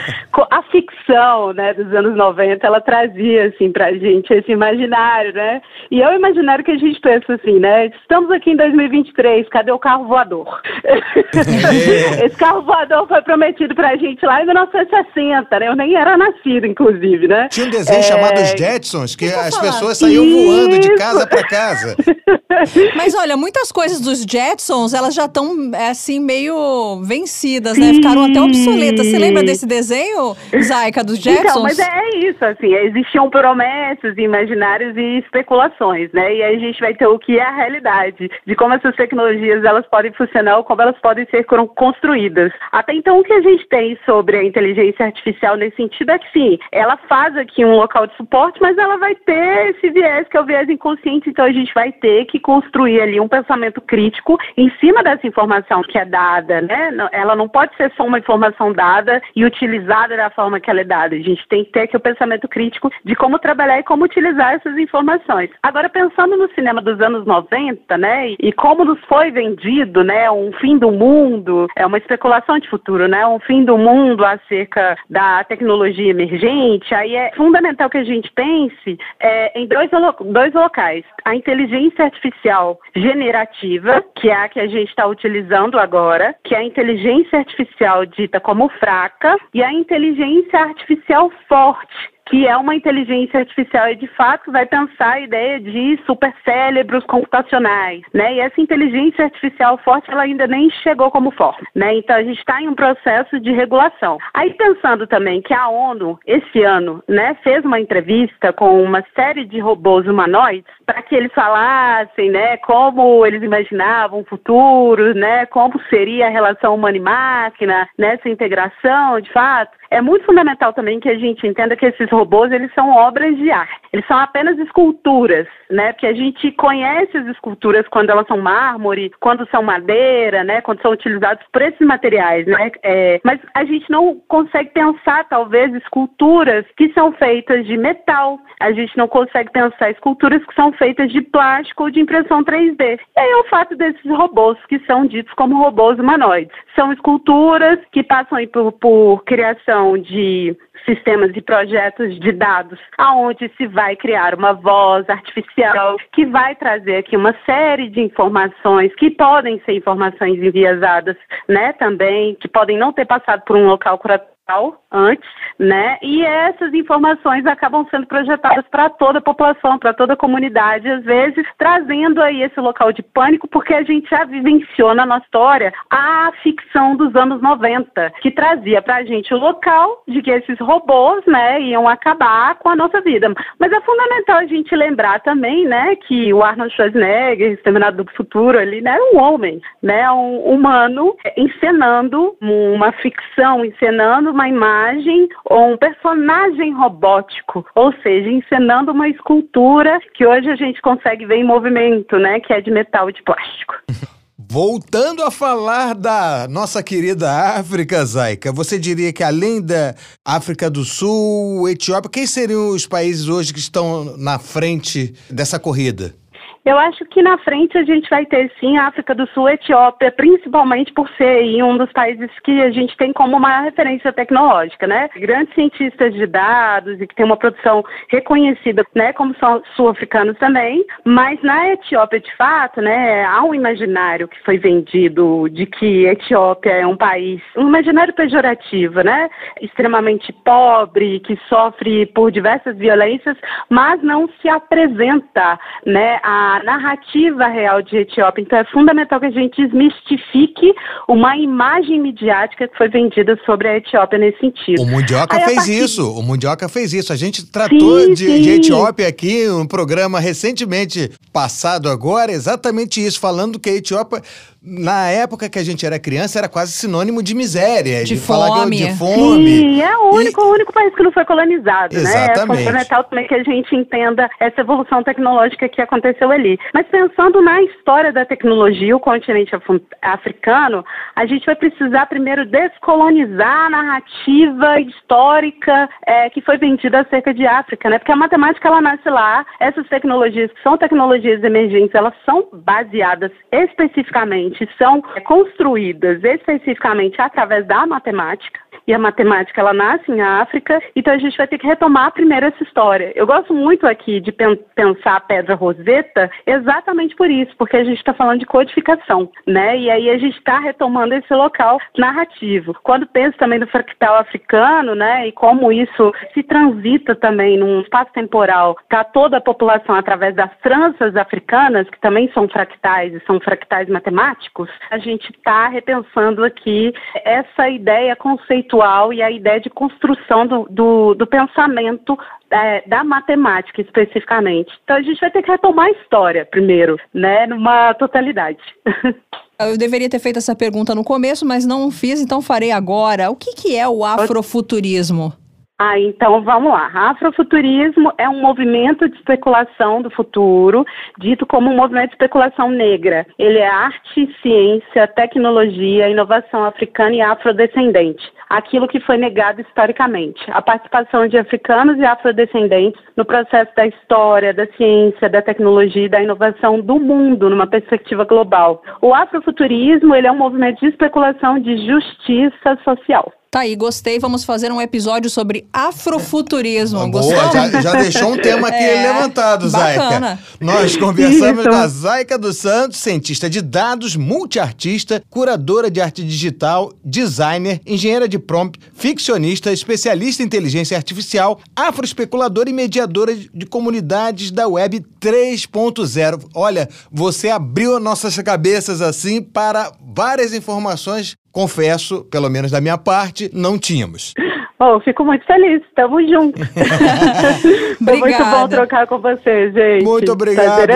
A ficção né, dos anos 90, ela trazia assim, pra gente esse imaginário, né? E é o imaginário que a gente pensa assim, né? Estamos aqui em 2023, cadê o carro voador? É. esse carro voador foi prometido pra gente lá em 1960, né? Eu nem era nascido, inclusive, né? Tinha um desenho é... chamado Os Jetsons, que as pessoas saíam Isso. voando de casa para casa. Mas olha, muitas coisas dos Jetsons, elas já estão assim meio vencidas, né? Ficaram até obsoletas. Você lembra desse desenho, Zaika, dos Jetsons? Então, mas é isso, assim, existiam promessas, imaginários e especulações, né? E aí a gente vai ter o que é a realidade, de como essas tecnologias elas podem funcionar ou como elas podem ser construídas. Até então, o que a gente tem sobre a inteligência artificial nesse sentido é que, sim, ela faz aqui um local de suporte, mas ela vai ter esse viés, que é o viés inconsciente, então a gente vai ter que construir ali um pensamento crítico em cima dessa informação que é dada, né? Ela não pode ser só uma informação dada e utilizada da forma que ela é dada. A gente tem que ter aqui o pensamento crítico de como trabalhar e como utilizar essas informações. Agora, pensando no cinema dos anos 90, né, e como nos foi vendido, né, um fim do mundo, é uma especulação de futuro, né, um fim do mundo acerca da tecnologia emergente, aí é fundamental que a gente pense é, em dois, dois locais. A inteligência artificial generativa, que é a que a gente está utilizando agora, que é a inteligência artificial dita como fraca, e a inteligência artificial forte, que é uma inteligência artificial e de fato vai pensar a ideia de supercérebros computacionais, né? E essa inteligência artificial forte ela ainda nem chegou como forma, né? Então a gente está em um processo de regulação. Aí pensando também que a ONU esse ano, né, fez uma entrevista com uma série de robôs humanoides para que eles falassem, né, como eles imaginavam o futuro, né, como seria a relação humano e máquina, nessa integração, de fato. É muito fundamental também que a gente entenda que esses robôs, eles são obras de arte. Eles são apenas esculturas, né? Porque a gente conhece as esculturas quando elas são mármore, quando são madeira, né? Quando são utilizados por esses materiais, né? É, mas a gente não consegue pensar, talvez, esculturas que são feitas de metal. A gente não consegue pensar esculturas que são feitas de plástico ou de impressão 3D. E aí é o fato desses robôs que são ditos como robôs humanoides. São esculturas que passam por, por criação de sistemas e projetos de dados, aonde se vai criar uma voz artificial que vai trazer aqui uma série de informações que podem ser informações enviesadas, né, também, que podem não ter passado por um local curatório antes, né? E essas informações acabam sendo projetadas para toda a população, para toda a comunidade, às vezes trazendo aí esse local de pânico, porque a gente já vivenciou na nossa história a ficção dos anos 90, que trazia para a gente o local de que esses robôs, né, iam acabar com a nossa vida. Mas é fundamental a gente lembrar também, né, que o Arnold Schwarzenegger, Exterminado do Futuro, ali, né, era um homem, né, um humano encenando uma ficção, encenando uma imagem ou um personagem robótico, ou seja, encenando uma escultura que hoje a gente consegue ver em movimento, né, que é de metal e de plástico. Voltando a falar da nossa querida África, Zaika, você diria que além da África do Sul, Etiópia, quem seriam os países hoje que estão na frente dessa corrida? Eu acho que na frente a gente vai ter sim a África do Sul, Etiópia, principalmente por ser um dos países que a gente tem como maior referência tecnológica, né? Grandes cientistas de dados e que tem uma produção reconhecida, né, como são sul-africanos também, mas na Etiópia, de fato, né, há um imaginário que foi vendido de que Etiópia é um país, um imaginário pejorativo, né, extremamente pobre, que sofre por diversas violências, mas não se apresenta, né, a narrativa real de Etiópia. Então é fundamental que a gente desmistifique uma imagem midiática que foi vendida sobre a Etiópia nesse sentido. O Mundioca Aí, fez partir... isso, o Mundioca fez isso. A gente tratou sim, de, sim. de Etiópia aqui, um programa recentemente passado agora, exatamente isso, falando que a Etiópia na época que a gente era criança, era quase sinônimo de miséria, de, de fome. de fome. Sim, é o único, e... o único país que não foi colonizado, Exatamente. né? É fundamental também que a gente entenda essa evolução tecnológica que aconteceu ali. Mas pensando na história da tecnologia, o continente africano, a gente vai precisar primeiro descolonizar a narrativa histórica é, que foi vendida acerca de África, né? Porque a matemática, ela nasce lá, essas tecnologias que são tecnologias emergentes, elas são baseadas especificamente são construídas especificamente através da matemática e a matemática ela nasce em África, então a gente vai ter que retomar primeiro essa história. Eu gosto muito aqui de pen pensar a pedra roseta exatamente por isso, porque a gente está falando de codificação, né? E aí a gente está retomando esse local narrativo. Quando penso também no fractal africano, né, e como isso se transita também num espaço temporal para toda a população através das tranças africanas, que também são fractais e são fractais matemáticos, a gente está repensando aqui essa ideia conceitual conceitual e a ideia de construção do, do, do pensamento é, da matemática especificamente. Então a gente vai ter que retomar a história primeiro, né, numa totalidade. Eu deveria ter feito essa pergunta no começo, mas não fiz, então farei agora. O que, que é o afrofuturismo? Ah, então vamos lá. Afrofuturismo é um movimento de especulação do futuro, dito como um movimento de especulação negra. Ele é arte, ciência, tecnologia, inovação africana e afrodescendente. Aquilo que foi negado historicamente. A participação de africanos e afrodescendentes no processo da história, da ciência, da tecnologia e da inovação do mundo numa perspectiva global. O afrofuturismo ele é um movimento de especulação de justiça social. Tá aí, gostei. Vamos fazer um episódio sobre afrofuturismo. Boa, já, já, deixou um tema aqui é, levantado, Zaica. Nós conversamos com a Zaica dos Santos, cientista de dados, multiartista, curadora de arte digital, designer, engenheira de prompt, ficcionista, especialista em inteligência artificial, afroespeculadora e mediadora de comunidades da web 3.0. Olha, você abriu nossas cabeças assim para várias informações confesso, pelo menos da minha parte, não tínhamos. Oh, fico muito feliz, tamo junto. Foi muito bom trocar com você, gente. Muito obrigado,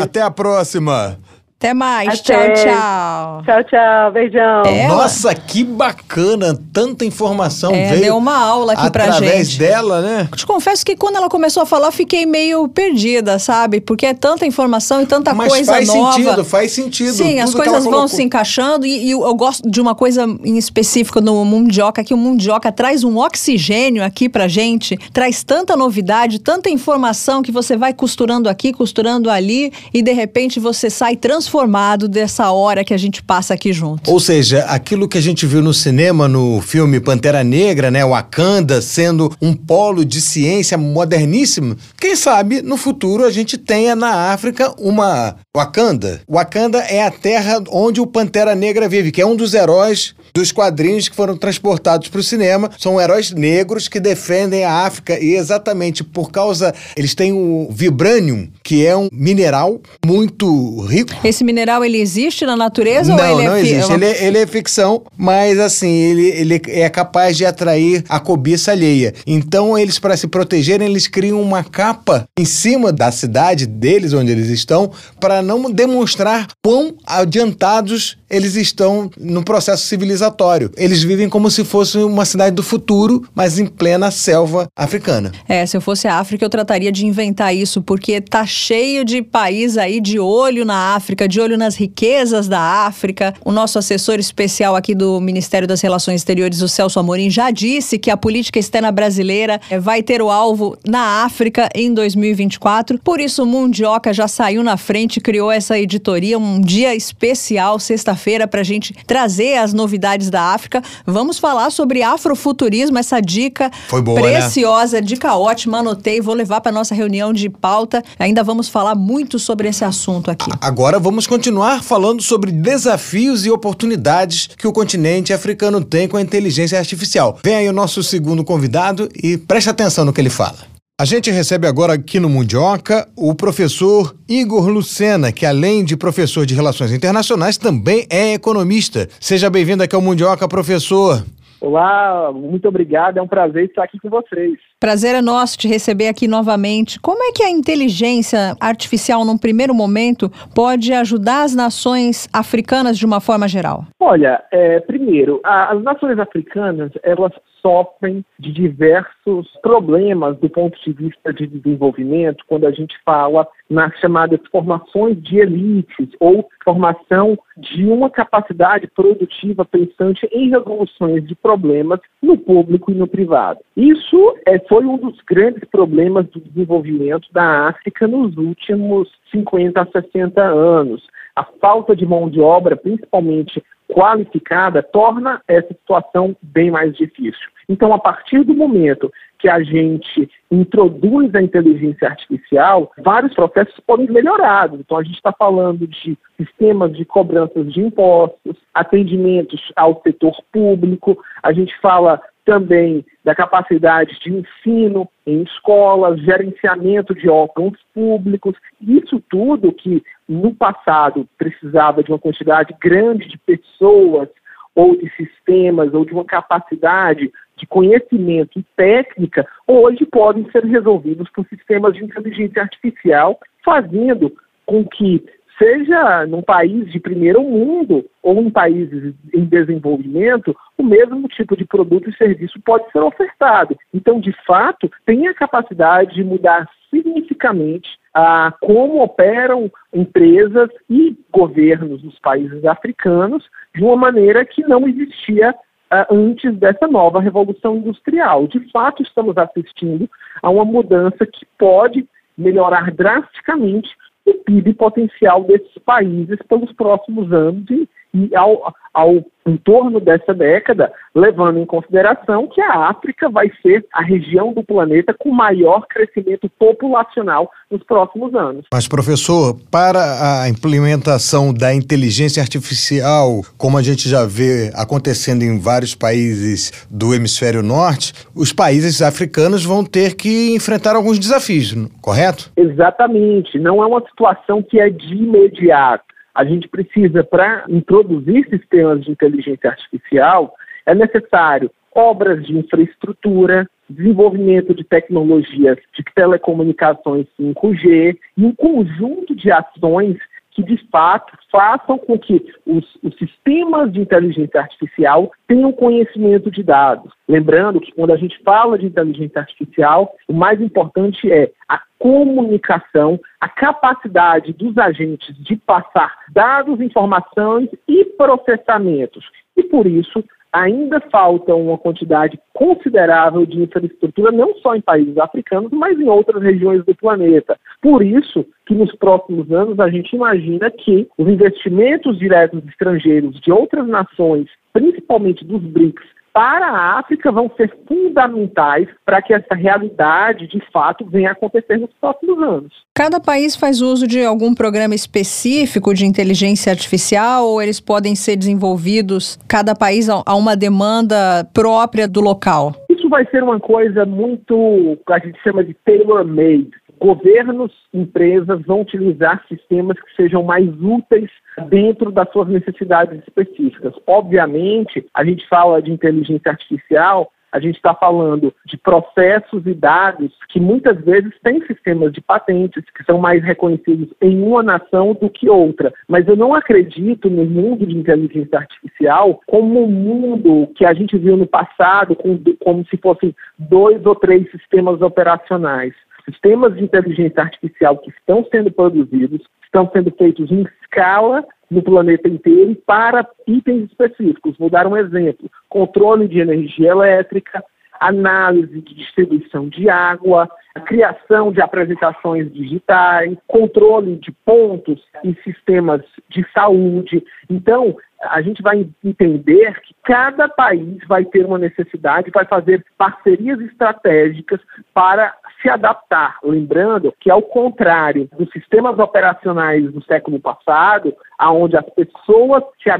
Até a próxima. Até mais. Até. Tchau, tchau. Tchau, tchau. Beijão. É, Nossa, que bacana. Tanta informação é, veio. Deu uma aula aqui pra gente. Através dela, né? Eu te confesso que quando ela começou a falar, fiquei meio perdida, sabe? Porque é tanta informação e tanta Mas coisa faz nova. Faz sentido, faz sentido. Sim, as coisas vão se encaixando e, e, eu gosto de uma coisa em específico no Mundioca, que o Mundioca traz um oxigênio aqui pra gente, traz tanta novidade, tanta informação que você vai costurando aqui, costurando ali e de repente você sai transformado transformado dessa hora que a gente passa aqui junto. Ou seja, aquilo que a gente viu no cinema, no filme Pantera Negra, né? Wakanda sendo um polo de ciência moderníssimo. Quem sabe no futuro a gente tenha na África uma Wakanda. Wakanda é a terra onde o Pantera Negra vive, que é um dos heróis dos quadrinhos que foram transportados para o cinema. São heróis negros que defendem a África e exatamente por causa. Eles têm o vibranium, que é um mineral muito rico. Esse mineral ele existe na natureza não, ou ele não é existe. Ele, é, ele é ficção, mas assim, ele, ele é capaz de atrair a cobiça alheia. Então, eles, para se protegerem, eles criam uma capa em cima da cidade deles, onde eles estão, para não demonstrar quão adiantados eles estão no processo civilizatório. Eles vivem como se fosse uma cidade do futuro, mas em plena selva africana. É, se eu fosse a África, eu trataria de inventar isso, porque tá cheio de país aí de olho na África, de olho nas riquezas da África. O nosso assessor especial aqui do Ministério das Relações Exteriores, o Celso Amorim, já disse que a política externa brasileira eh, vai ter o alvo na África em 2024. Por isso, o Mundioca já saiu na frente, criou essa editoria, um dia especial, sexta-feira, para a gente trazer as novidades da África. Vamos falar sobre afrofuturismo, essa dica boa, né? preciosa, né? dica ótima, anotei, vou levar para nossa reunião de pauta. Ainda vamos falar muito sobre esse assunto aqui. Agora vamos continuar falando sobre desafios e oportunidades que o continente africano tem com a inteligência artificial. Vem aí o nosso segundo convidado e preste atenção no que ele fala. A gente recebe agora aqui no Mundioca o professor Igor Lucena, que além de professor de Relações Internacionais, também é economista. Seja bem-vindo aqui ao Mundioca, professor. Olá, muito obrigado. É um prazer estar aqui com vocês. Prazer é nosso te receber aqui novamente. Como é que a inteligência artificial, num primeiro momento, pode ajudar as nações africanas de uma forma geral? Olha, é, primeiro, a, as nações africanas, elas sofrem de diversos problemas do ponto de vista de desenvolvimento quando a gente fala nas chamadas formações de elites ou formação de uma capacidade produtiva pensante em resoluções de problemas no público e no privado. Isso é, foi um dos grandes problemas do desenvolvimento da África nos últimos 50 a 60 anos. A falta de mão de obra, principalmente qualificada, torna essa situação bem mais difícil. Então, a partir do momento que a gente introduz a inteligência artificial, vários processos podem ser melhorados. Então, a gente está falando de sistemas de cobranças de impostos, atendimentos ao setor público, a gente fala também da capacidade de ensino em escolas, gerenciamento de órgãos públicos, isso tudo que no passado precisava de uma quantidade grande de pessoas ou de sistemas ou de uma capacidade de conhecimento e técnica, hoje podem ser resolvidos por sistemas de inteligência artificial, fazendo com que seja num país de primeiro mundo ou em países em desenvolvimento, o mesmo tipo de produto e serviço pode ser ofertado. Então, de fato, tem a capacidade de mudar significativamente a como operam empresas e governos nos países africanos de uma maneira que não existia uh, antes dessa nova revolução industrial. De fato, estamos assistindo a uma mudança que pode melhorar drasticamente o PIB potencial desses países pelos próximos anos e, e ao, ao em torno dessa década, levando em consideração que a África vai ser a região do planeta com maior crescimento populacional nos próximos anos. Mas, professor, para a implementação da inteligência artificial, como a gente já vê acontecendo em vários países do hemisfério norte, os países africanos vão ter que enfrentar alguns desafios, correto? Exatamente. Não é uma situação que é de imediato a gente precisa, para introduzir sistemas de inteligência artificial, é necessário obras de infraestrutura, desenvolvimento de tecnologias de telecomunicações 5G e um conjunto de ações que, de fato, façam com que os, os, sistemas de inteligência artificial tenham conhecimento de dados. Lembrando que, quando a gente fala de inteligência artificial, o mais importante é a comunicação, a capacidade dos agentes de passar dados, informações e processamentos. E, por isso, ainda falta uma quantidade considerável de infraestrutura, não só em países africanos, mas em outras regiões do planeta. Por isso que nos próximos anos a gente imagina que os investimentos diretos estrangeiros de outras nações, principalmente dos BRICS, para a África vão ser fundamentais para que essa realidade, de fato, venha a acontecer nos próximos anos. Cada país faz uso de algum programa específico de inteligência artificial ou eles podem ser desenvolvidos, cada país, a uma demanda própria do local? Isso vai ser uma coisa muito, a gente chama de tailor-made governos, empresas vão utilizar sistemas que sejam mais úteis dentro das suas necessidades específicas. Obviamente, a gente fala de inteligência artificial a gente está falando de processos e dados que muitas vezes têm sistemas de patentes que são mais reconhecidos em uma nação do que outra. Mas eu não acredito no mundo de inteligência artificial como um mundo que a gente viu no passado, com, como se fossem dois ou três sistemas operacionais. Sistemas de inteligência artificial que estão sendo produzidos estão sendo feitos em escala no planeta inteiro para itens específicos. Vou dar um exemplo: controle de energia elétrica, análise de distribuição de água, criação de apresentações digitais, controle de pontos em sistemas de saúde. Então, a gente vai entender que cada país vai ter uma necessidade, vai fazer parcerias estratégicas para se adaptar. Lembrando que, ao contrário dos sistemas operacionais do século passado, onde as pessoas se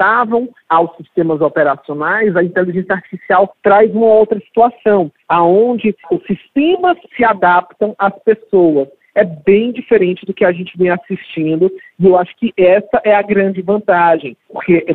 adaptavam aos sistemas operacionais, a inteligência artificial traz uma outra situação, aonde os sistemas se adaptam às pessoas. É bem diferente do que a gente vem assistindo, e eu acho que essa é a grande vantagem, porque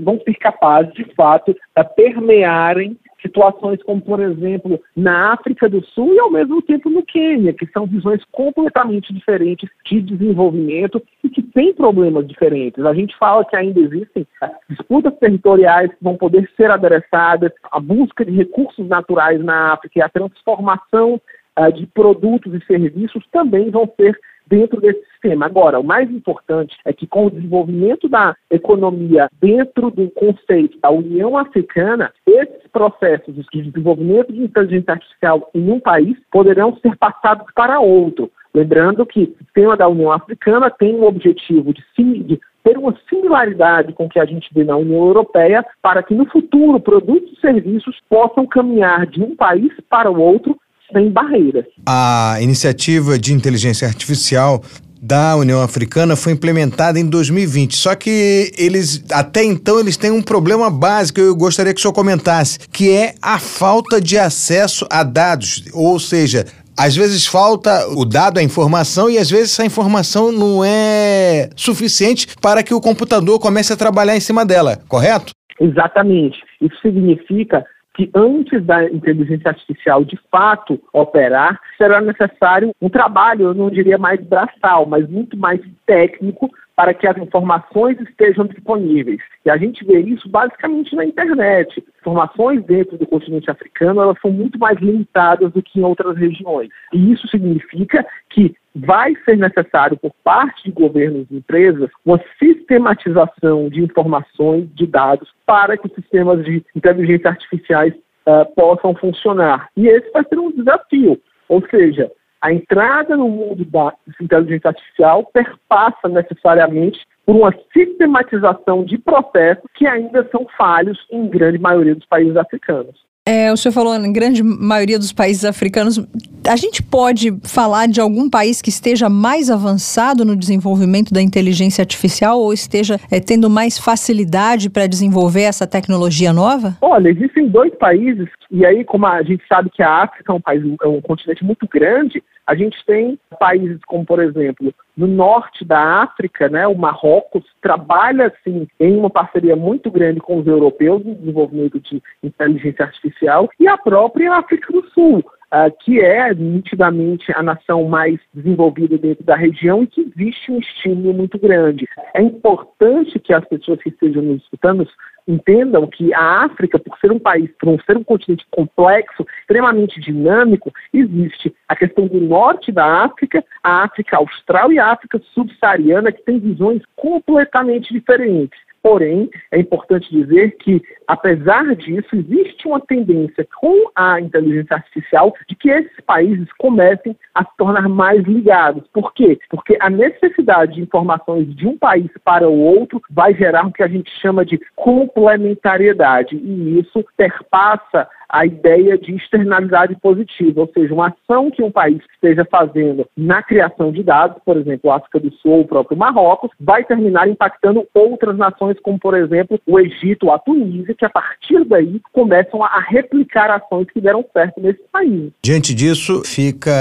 vão ser capazes, de fato, a permearem situações como, por exemplo, na África do Sul e ao mesmo tempo no Quênia, que são visões completamente diferentes de desenvolvimento e que têm problemas diferentes. A gente fala que ainda existem disputas territoriais que vão poder ser adressadas, a busca de recursos naturais na África e a transformação uh, de produtos e serviços também vão ser dentro desse sistema. Agora, o mais importante é que com o desenvolvimento da economia dentro do conceito da União Africana, esses processos de desenvolvimento de inteligência artificial em um país poderão ser passados para outro. Lembrando que o sistema da União Africana tem o objetivo de, de ter uma similaridade com o que a gente vê na União Europeia, para que no futuro produtos e serviços possam caminhar de um país para o outro sem barreiras. A iniciativa de inteligência artificial da União Africana foi implementada em 2020. Só que eles, até então, eles têm um problema básico, eu gostaria que o senhor comentasse, que é a falta de acesso a dados. Ou seja, às vezes falta o dado, a informação, e às vezes essa informação não é suficiente para que o computador comece a trabalhar em cima dela, correto? Exatamente. Isso significa que antes da inteligência artificial de fato operar, será necessário um trabalho, eu não diria mais braçal, mas muito mais técnico para que as informações estejam disponíveis. E a gente vê isso basicamente na internet. Informações dentro do continente africano elas são muito mais limitadas do que em outras regiões. E isso significa que vai ser necessário, por parte de governos e empresas, uma sistematização de informações, de dados, para que os sistemas de inteligência artificiais uh, possam funcionar. E esse vai ser um desafio. Ou seja, a entrada no mundo da inteligência artificial perpassa necessariamente por uma sistematização de processos que ainda são falhos em grande maioria dos países africanos. É, o senhor falou em grande maioria dos países africanos. A gente pode falar de algum país que esteja mais avançado no desenvolvimento da inteligência artificial ou esteja é, tendo mais facilidade para desenvolver essa tecnologia nova? Olha, existem dois países, e aí, como a gente sabe que a África é um país, é um continente muito grande, a gente tem países como, por exemplo, no norte da África, né, o Marrocos trabalha assim em uma parceria muito grande com os europeus no desenvolvimento de inteligência artificial e a própria África do Sul. Uh, que é nitidamente a nação mais desenvolvida dentro da região e que existe um estímulo muito grande. É importante que as pessoas que estejam nos escutando entendam que a África, por ser um país, por ser um continente complexo, extremamente dinâmico, existe a questão do norte da África, a África austral e a África subsaariana, que têm visões completamente diferentes. Porém, é importante dizer que, apesar disso, existe uma tendência com a inteligência artificial de que esses países comecem a se tornar mais ligados. Por quê? Porque a necessidade de informações de um país para o outro vai gerar o que a gente chama de complementariedade, e isso perpassa a ideia de externalidade positiva, ou seja, uma ação que um país esteja fazendo na criação de dados, por exemplo, a África do Sul ou o próprio Marrocos, vai terminar impactando outras nações, como por exemplo o Egito ou a Tunísia, que a partir daí começam a replicar ações que deram certo nesse país. Diante disso, fica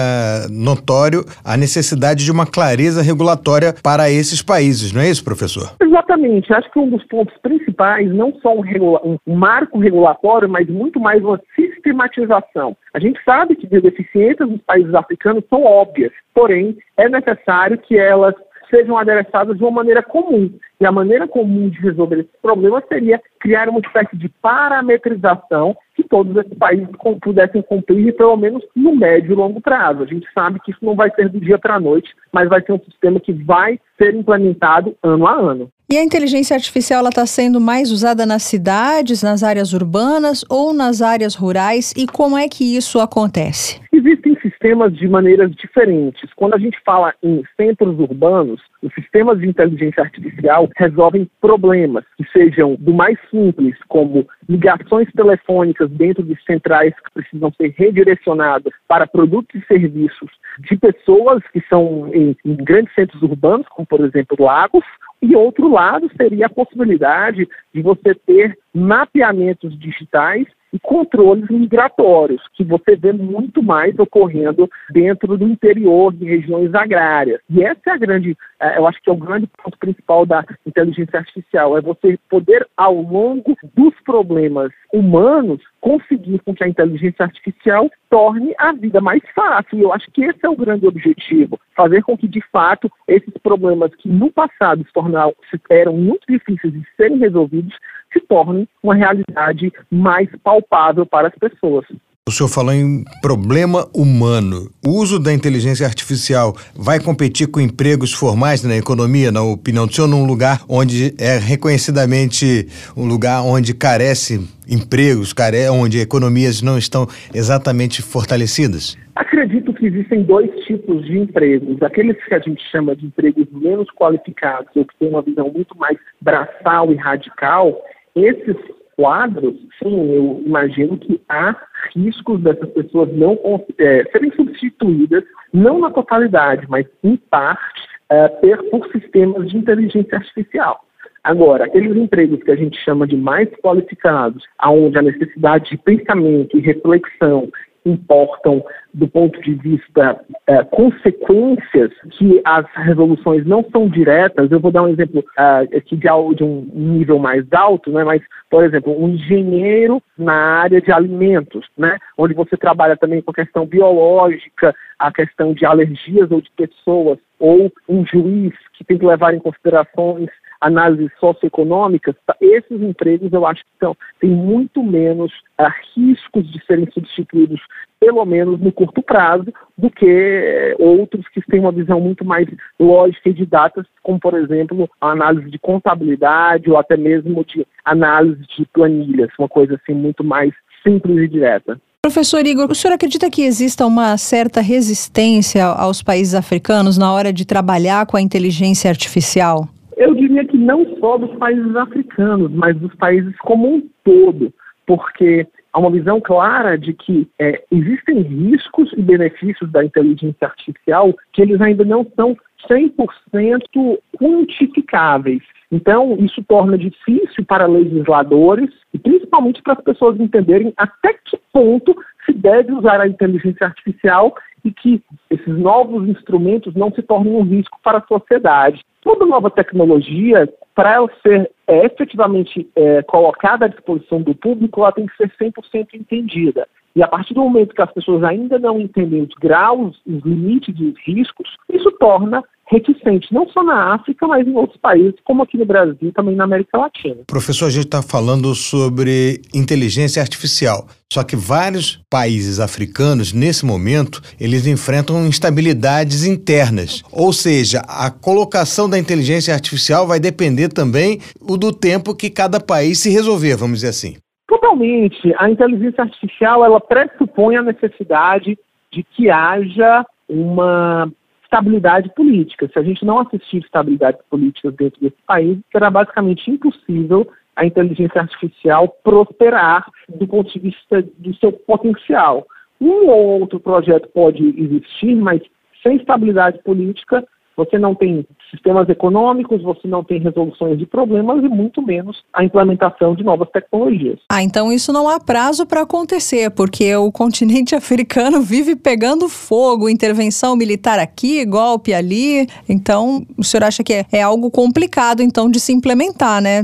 notório a necessidade de uma clareza regulatória para esses países, não é isso, professor? Exatamente. Acho que um dos pontos principais, não só um, regula um marco regulatório, mas muito mais uma sistematização. A gente sabe que as deficiências nos países africanos são óbvias, porém é necessário que elas sejam adereçadas de uma maneira comum. E a maneira comum de resolver esse problema seria criar uma espécie de parametrização que todos esses países pudessem cumprir, pelo menos no médio e longo prazo. A gente sabe que isso não vai ser do dia para a noite, mas vai ser um sistema que vai ser implementado ano a ano. E a inteligência artificial está sendo mais usada nas cidades, nas áreas urbanas ou nas áreas rurais? E como é que isso acontece? Existem sistemas de maneiras diferentes. Quando a gente fala em centros urbanos, os sistemas de inteligência artificial resolvem problemas que sejam do mais simples, como ligações telefônicas dentro de centrais que precisam ser redirecionadas para produtos e serviços de pessoas que são em, em grandes centros urbanos, como por exemplo lagos, e outro lado seria a possibilidade de você ter mapeamentos digitais e controles migratórios, que você vê muito mais ocorrendo dentro do interior de regiões agrárias. E essa é a grande, é, eu acho que é o grande ponto principal da inteligência artificial, é você poder, ao longo dos problemas humanos, conseguir com que a inteligência artificial torne a vida mais fácil. E eu acho que esse é o grande objetivo, fazer com que, de fato, esses problemas que no passado se, tornaram, eram muito difíceis de serem resolvidos, se tornem uma realidade mais palpável para as pessoas. O senhor falou em problema humano. O uso da inteligência artificial vai competir com empregos formais na economia, na opinião do senhor, num lugar onde é reconhecidamente um lugar onde carece empregos, care... onde economias não estão exatamente fortalecidas? Acredito que existem dois tipos de empregos. Aqueles que a gente chama de empregos menos qualificados, ou que têm uma visão muito mais braçal e radical, esses quadros, sim, eu imagino que há riscos dessas pessoas não é, serem substituídas, não na totalidade, mas em parte, é, por sistemas de inteligência artificial. Agora, aqueles empregos que a gente chama de mais qualificados, aonde a necessidade de pensamento e reflexão importam do ponto de vista é, consequências que as resoluções não são diretas. Eu vou dar um exemplo é, aqui de, de, um nível mais alto, né? mas, por exemplo, um engenheiro na área de alimentos, né? onde você trabalha também com a questão biológica, a questão de alergias ou de pessoas, ou um juiz que tem que levar em considerações análises socioeconômicas, tá, esses empregos eu acho que são, têm muito menos uh, riscos de serem substituídos, pelo menos no curto prazo, do que uh, outros que têm uma visão muito mais lógica e de datas, como, por exemplo, a análise de contabilidade ou até mesmo de análise de planilhas, uma coisa assim muito mais simples e direta. Professor Igor, o senhor acredita que exista uma certa resistência aos países africanos na hora de trabalhar com a inteligência artificial? Eu diria que não só dos países africanos, mas dos países como um todo, porque há uma visão clara de que é, existem riscos e benefícios da inteligência artificial que eles ainda não são 100% quantificáveis. Então, isso torna difícil para legisladores e principalmente para as pessoas entenderem até que ponto se deve usar a inteligência artificial e que esses novos instrumentos não se tornem um risco para a sociedade. Toda nova tecnologia, para ela ser é, efetivamente é, colocada à disposição do público, ela tem que ser 100% entendida. E a partir do momento que as pessoas ainda não entendem os graus, os limites e os riscos, isso torna reticente, não só na África, mas em outros países, como aqui no Brasil e também na América Latina. Professor, a gente está falando sobre inteligência artificial. Só que vários países africanos, nesse momento, eles enfrentam instabilidades internas. Ou seja, a colocação da inteligência artificial vai depender também do tempo que cada país se resolver, vamos dizer assim. Totalmente. A inteligência artificial, ela pressupõe a necessidade de que haja uma estabilidade política. Se a gente não assistir estabilidade política dentro desse país, será basicamente impossível a inteligência artificial prosperar do ponto de vista do seu potencial. Um ou outro projeto pode existir, mas sem estabilidade política, você não tem sistemas econômicos, você não tem resoluções de problemas e muito menos a implementação de novas tecnologias. Ah, então isso não há prazo para acontecer, porque o continente africano vive pegando fogo, intervenção militar aqui, golpe ali. Então, o senhor acha que é, é algo complicado então de se implementar, né?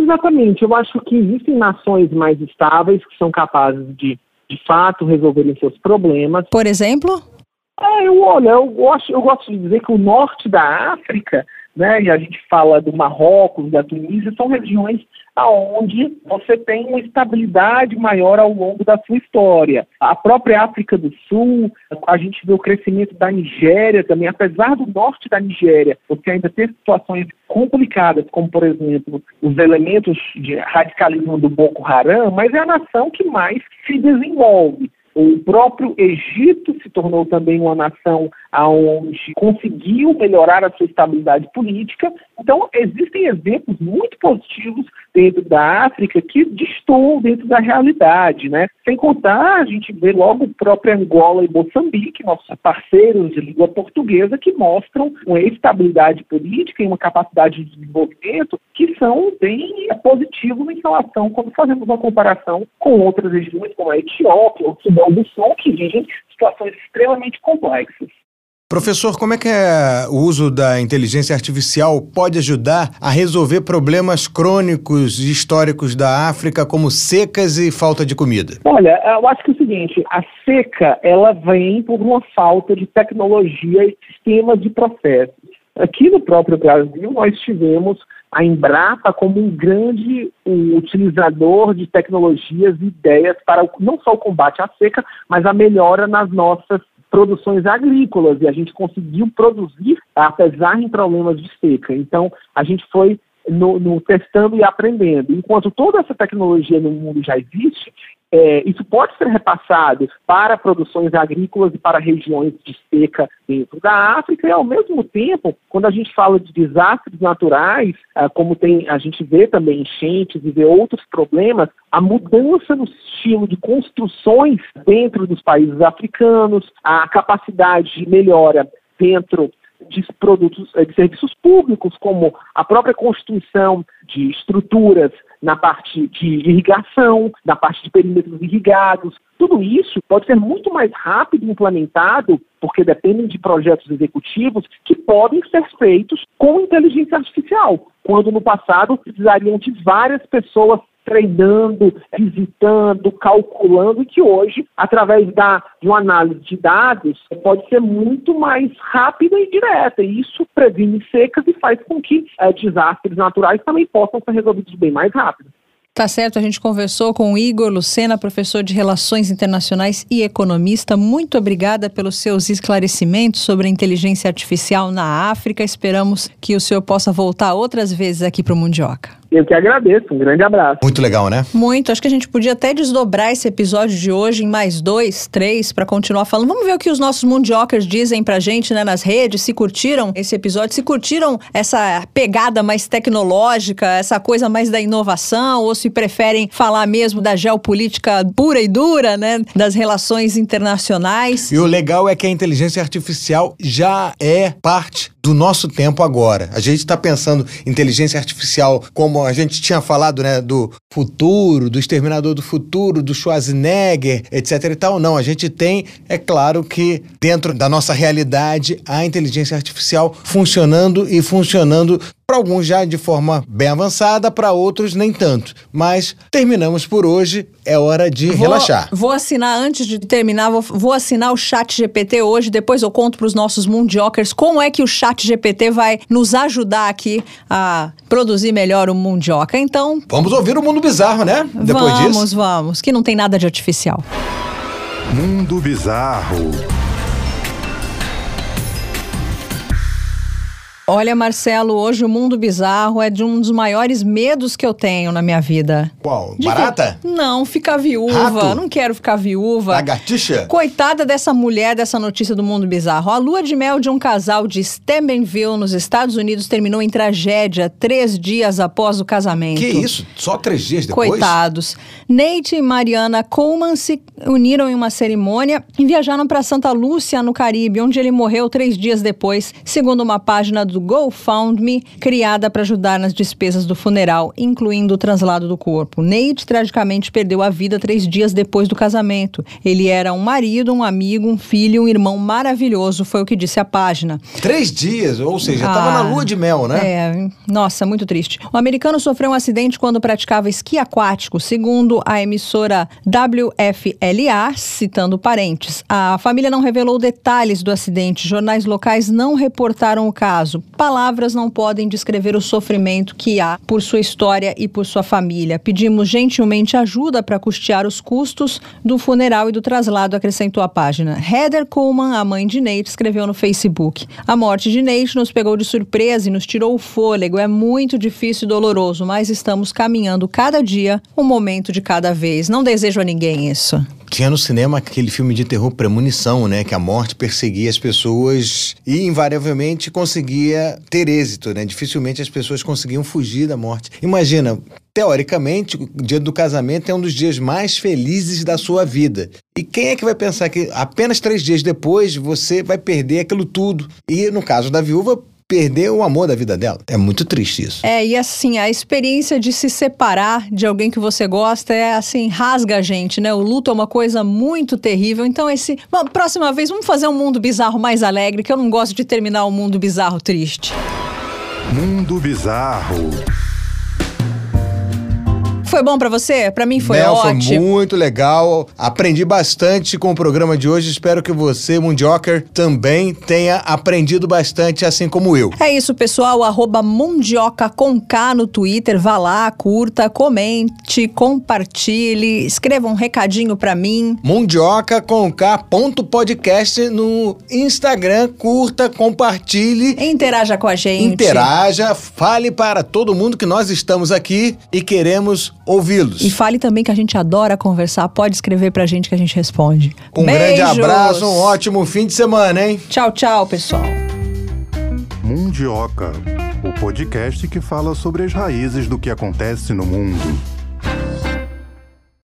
Exatamente. Eu acho que existem nações mais estáveis que são capazes de, de fato, resolverem seus problemas. Por exemplo? É, eu, olha, eu gosto, eu gosto de dizer que o norte da África, né, e a gente fala do Marrocos, da Tunísia, são regiões aonde você tem uma estabilidade maior ao longo da sua história. A própria África do Sul, a gente vê o crescimento da Nigéria também, apesar do norte da Nigéria, você ainda ter situações complicadas, como por exemplo os elementos de radicalismo do Boko Haram, mas é a nação que mais se desenvolve. O próprio Egito se tornou também uma nação onde conseguiu melhorar a sua estabilidade política. Então, existem exemplos muito positivos dentro da África que destoam dentro da realidade, né? Sem contar, a gente vê logo o próprio Angola e Moçambique, nossos parceiros de língua portuguesa, que mostram uma estabilidade política e uma capacidade de desenvolvimento que são bem positivos em relação quando fazemos uma comparação com outras regiões, como a Etiópia ou Sudão do Sul, que vivem situações extremamente complexas. Professor, como é que é o uso da inteligência artificial pode ajudar a resolver problemas crônicos e históricos da África, como secas e falta de comida? Olha, eu acho que é o seguinte, a seca, ela vem por uma falta de tecnologia e sistemas de processos. Aqui no próprio Brasil, nós tivemos a Embrapa como um grande um utilizador de tecnologias e ideias para não só o combate à seca, mas a melhora nas nossas produções agrícolas e a gente conseguiu produzir apesar de problemas de seca. Então, a gente foi no, no, testando e aprendendo. Enquanto toda essa tecnologia no mundo já existe, é, isso pode ser repassado para produções agrícolas e para regiões de seca dentro da África e, ao mesmo tempo, quando a gente fala de desastres naturais, ah, como tem, a gente vê também enchentes e vê outros problemas, a mudança no estilo de construções dentro dos países africanos, a capacidade de melhora dentro de produtos, eh, de serviços públicos, como a própria constituição de estruturas na parte de irrigação, na parte de perímetros irrigados. Tudo isso pode ser muito mais rápido implementado, porque dependem de projetos executivos que podem ser feitos com inteligência artificial, quando no passado precisariam de várias pessoas treinando, visitando, calculando, e que hoje, através da, de uma análise de dados, pode ser muito mais rápida e direta. E isso previne secas e faz com que é, desastres naturais também possam ser resolvidos bem mais rápido. Tá certo, a gente conversou com o Igor Lucena, professor de Relações Internacionais e economista. Muito obrigada pelos seus esclarecimentos sobre a inteligência artificial na África. Esperamos que o senhor possa voltar outras vezes aqui para o Mundioca. Eu que agradeço, um grande abraço. Muito legal, né? Muito. Acho que a gente podia até desdobrar esse episódio de hoje em mais dois, três, para continuar falando. Vamos ver o que os nossos mundiokers dizem pra gente, né, nas redes, se curtiram esse episódio, se curtiram essa pegada mais tecnológica, essa coisa mais da inovação, ou se preferem falar mesmo da geopolítica pura e dura, né, das relações internacionais. E o legal é que a inteligência artificial já é parte do nosso tempo agora. A gente está pensando inteligência artificial como a gente tinha falado, né, do futuro, do exterminador do futuro, do Schwarzenegger, etc e tal. Não, a gente tem, é claro que dentro da nossa realidade, a inteligência artificial funcionando e funcionando para alguns já de forma bem avançada, para outros nem tanto. Mas terminamos por hoje, é hora de vou, relaxar. Vou assinar, antes de terminar, vou, vou assinar o chat GPT hoje, depois eu conto para os nossos mundiokers como é que o chat GPT vai nos ajudar aqui a produzir melhor o mundioca. Então... Vamos ouvir o Mundo Bizarro, né? Depois vamos, disso. Vamos, vamos, que não tem nada de artificial. Mundo Bizarro. Olha, Marcelo, hoje o mundo bizarro é de um dos maiores medos que eu tenho na minha vida. Qual? De Barata? Que... Não, ficar viúva. Rato? Não quero ficar viúva. Lagartixa? Coitada dessa mulher dessa notícia do mundo bizarro. A lua de mel de um casal de Steubenville, nos Estados Unidos, terminou em tragédia três dias após o casamento. Que isso? Só três dias depois? Coitados. Nate e Mariana Coleman se uniram em uma cerimônia e viajaram para Santa Lúcia, no Caribe, onde ele morreu três dias depois, segundo uma página do do GoFundMe, criada para ajudar nas despesas do funeral, incluindo o translado do corpo. Nate tragicamente perdeu a vida três dias depois do casamento. Ele era um marido, um amigo, um filho, um irmão maravilhoso, foi o que disse a página. Três dias, ou seja, estava Ah, na lua de mel, né? É, nossa, muito triste. O americano sofreu um acidente quando praticava esqui aquático, segundo a emissora WFLA, citando parentes. A família não revelou detalhes do acidente. Jornais locais não reportaram o caso. Palavras não podem descrever o sofrimento que há por sua história e por sua família. Pedimos gentilmente ajuda para custear os custos do funeral e do traslado, acrescentou a página. Heather Coleman, a mãe de Nate, escreveu no Facebook: A morte de Nate nos pegou de surpresa e nos tirou o fôlego. É muito difícil e doloroso, mas estamos caminhando cada dia, um momento de cada vez. Não desejo a ninguém isso. Tinha no cinema aquele filme de terror Premonição, né? Que a morte perseguia as pessoas e invariavelmente conseguia ter êxito, né? Dificilmente as pessoas conseguiam fugir da morte. Imagina, teoricamente, o dia do casamento é um dos dias mais felizes da sua vida. E quem é que vai pensar que apenas três dias depois você vai perder aquilo tudo? E no caso da viúva, perder o amor da vida dela. É muito triste isso. É, e assim, a experiência de se separar de alguém que você gosta é assim, rasga a gente, né? O luto é uma coisa muito terrível. Então, esse. Bom, próxima vez, vamos fazer um mundo bizarro mais alegre, que eu não gosto de terminar um mundo bizarro triste. Mundo Bizarro. Foi bom pra você? Pra mim foi Mel, ótimo. Foi muito legal. Aprendi bastante com o programa de hoje. Espero que você, Mundioker, também tenha aprendido bastante, assim como eu. É isso, pessoal. Arroba Mundioca com K no Twitter. Vá lá, curta, comente, compartilhe, escreva um recadinho pra mim. Mundioca com K ponto podcast no Instagram. Curta, compartilhe. Interaja com a gente. Interaja, fale para todo mundo que nós estamos aqui e queremos ouvi-los. E fale também que a gente adora conversar. Pode escrever pra gente que a gente responde. Um grande Beijos. abraço, um ótimo fim de semana, hein? Tchau, tchau, pessoal. Mundioca, o podcast que fala sobre as raízes do que acontece no mundo.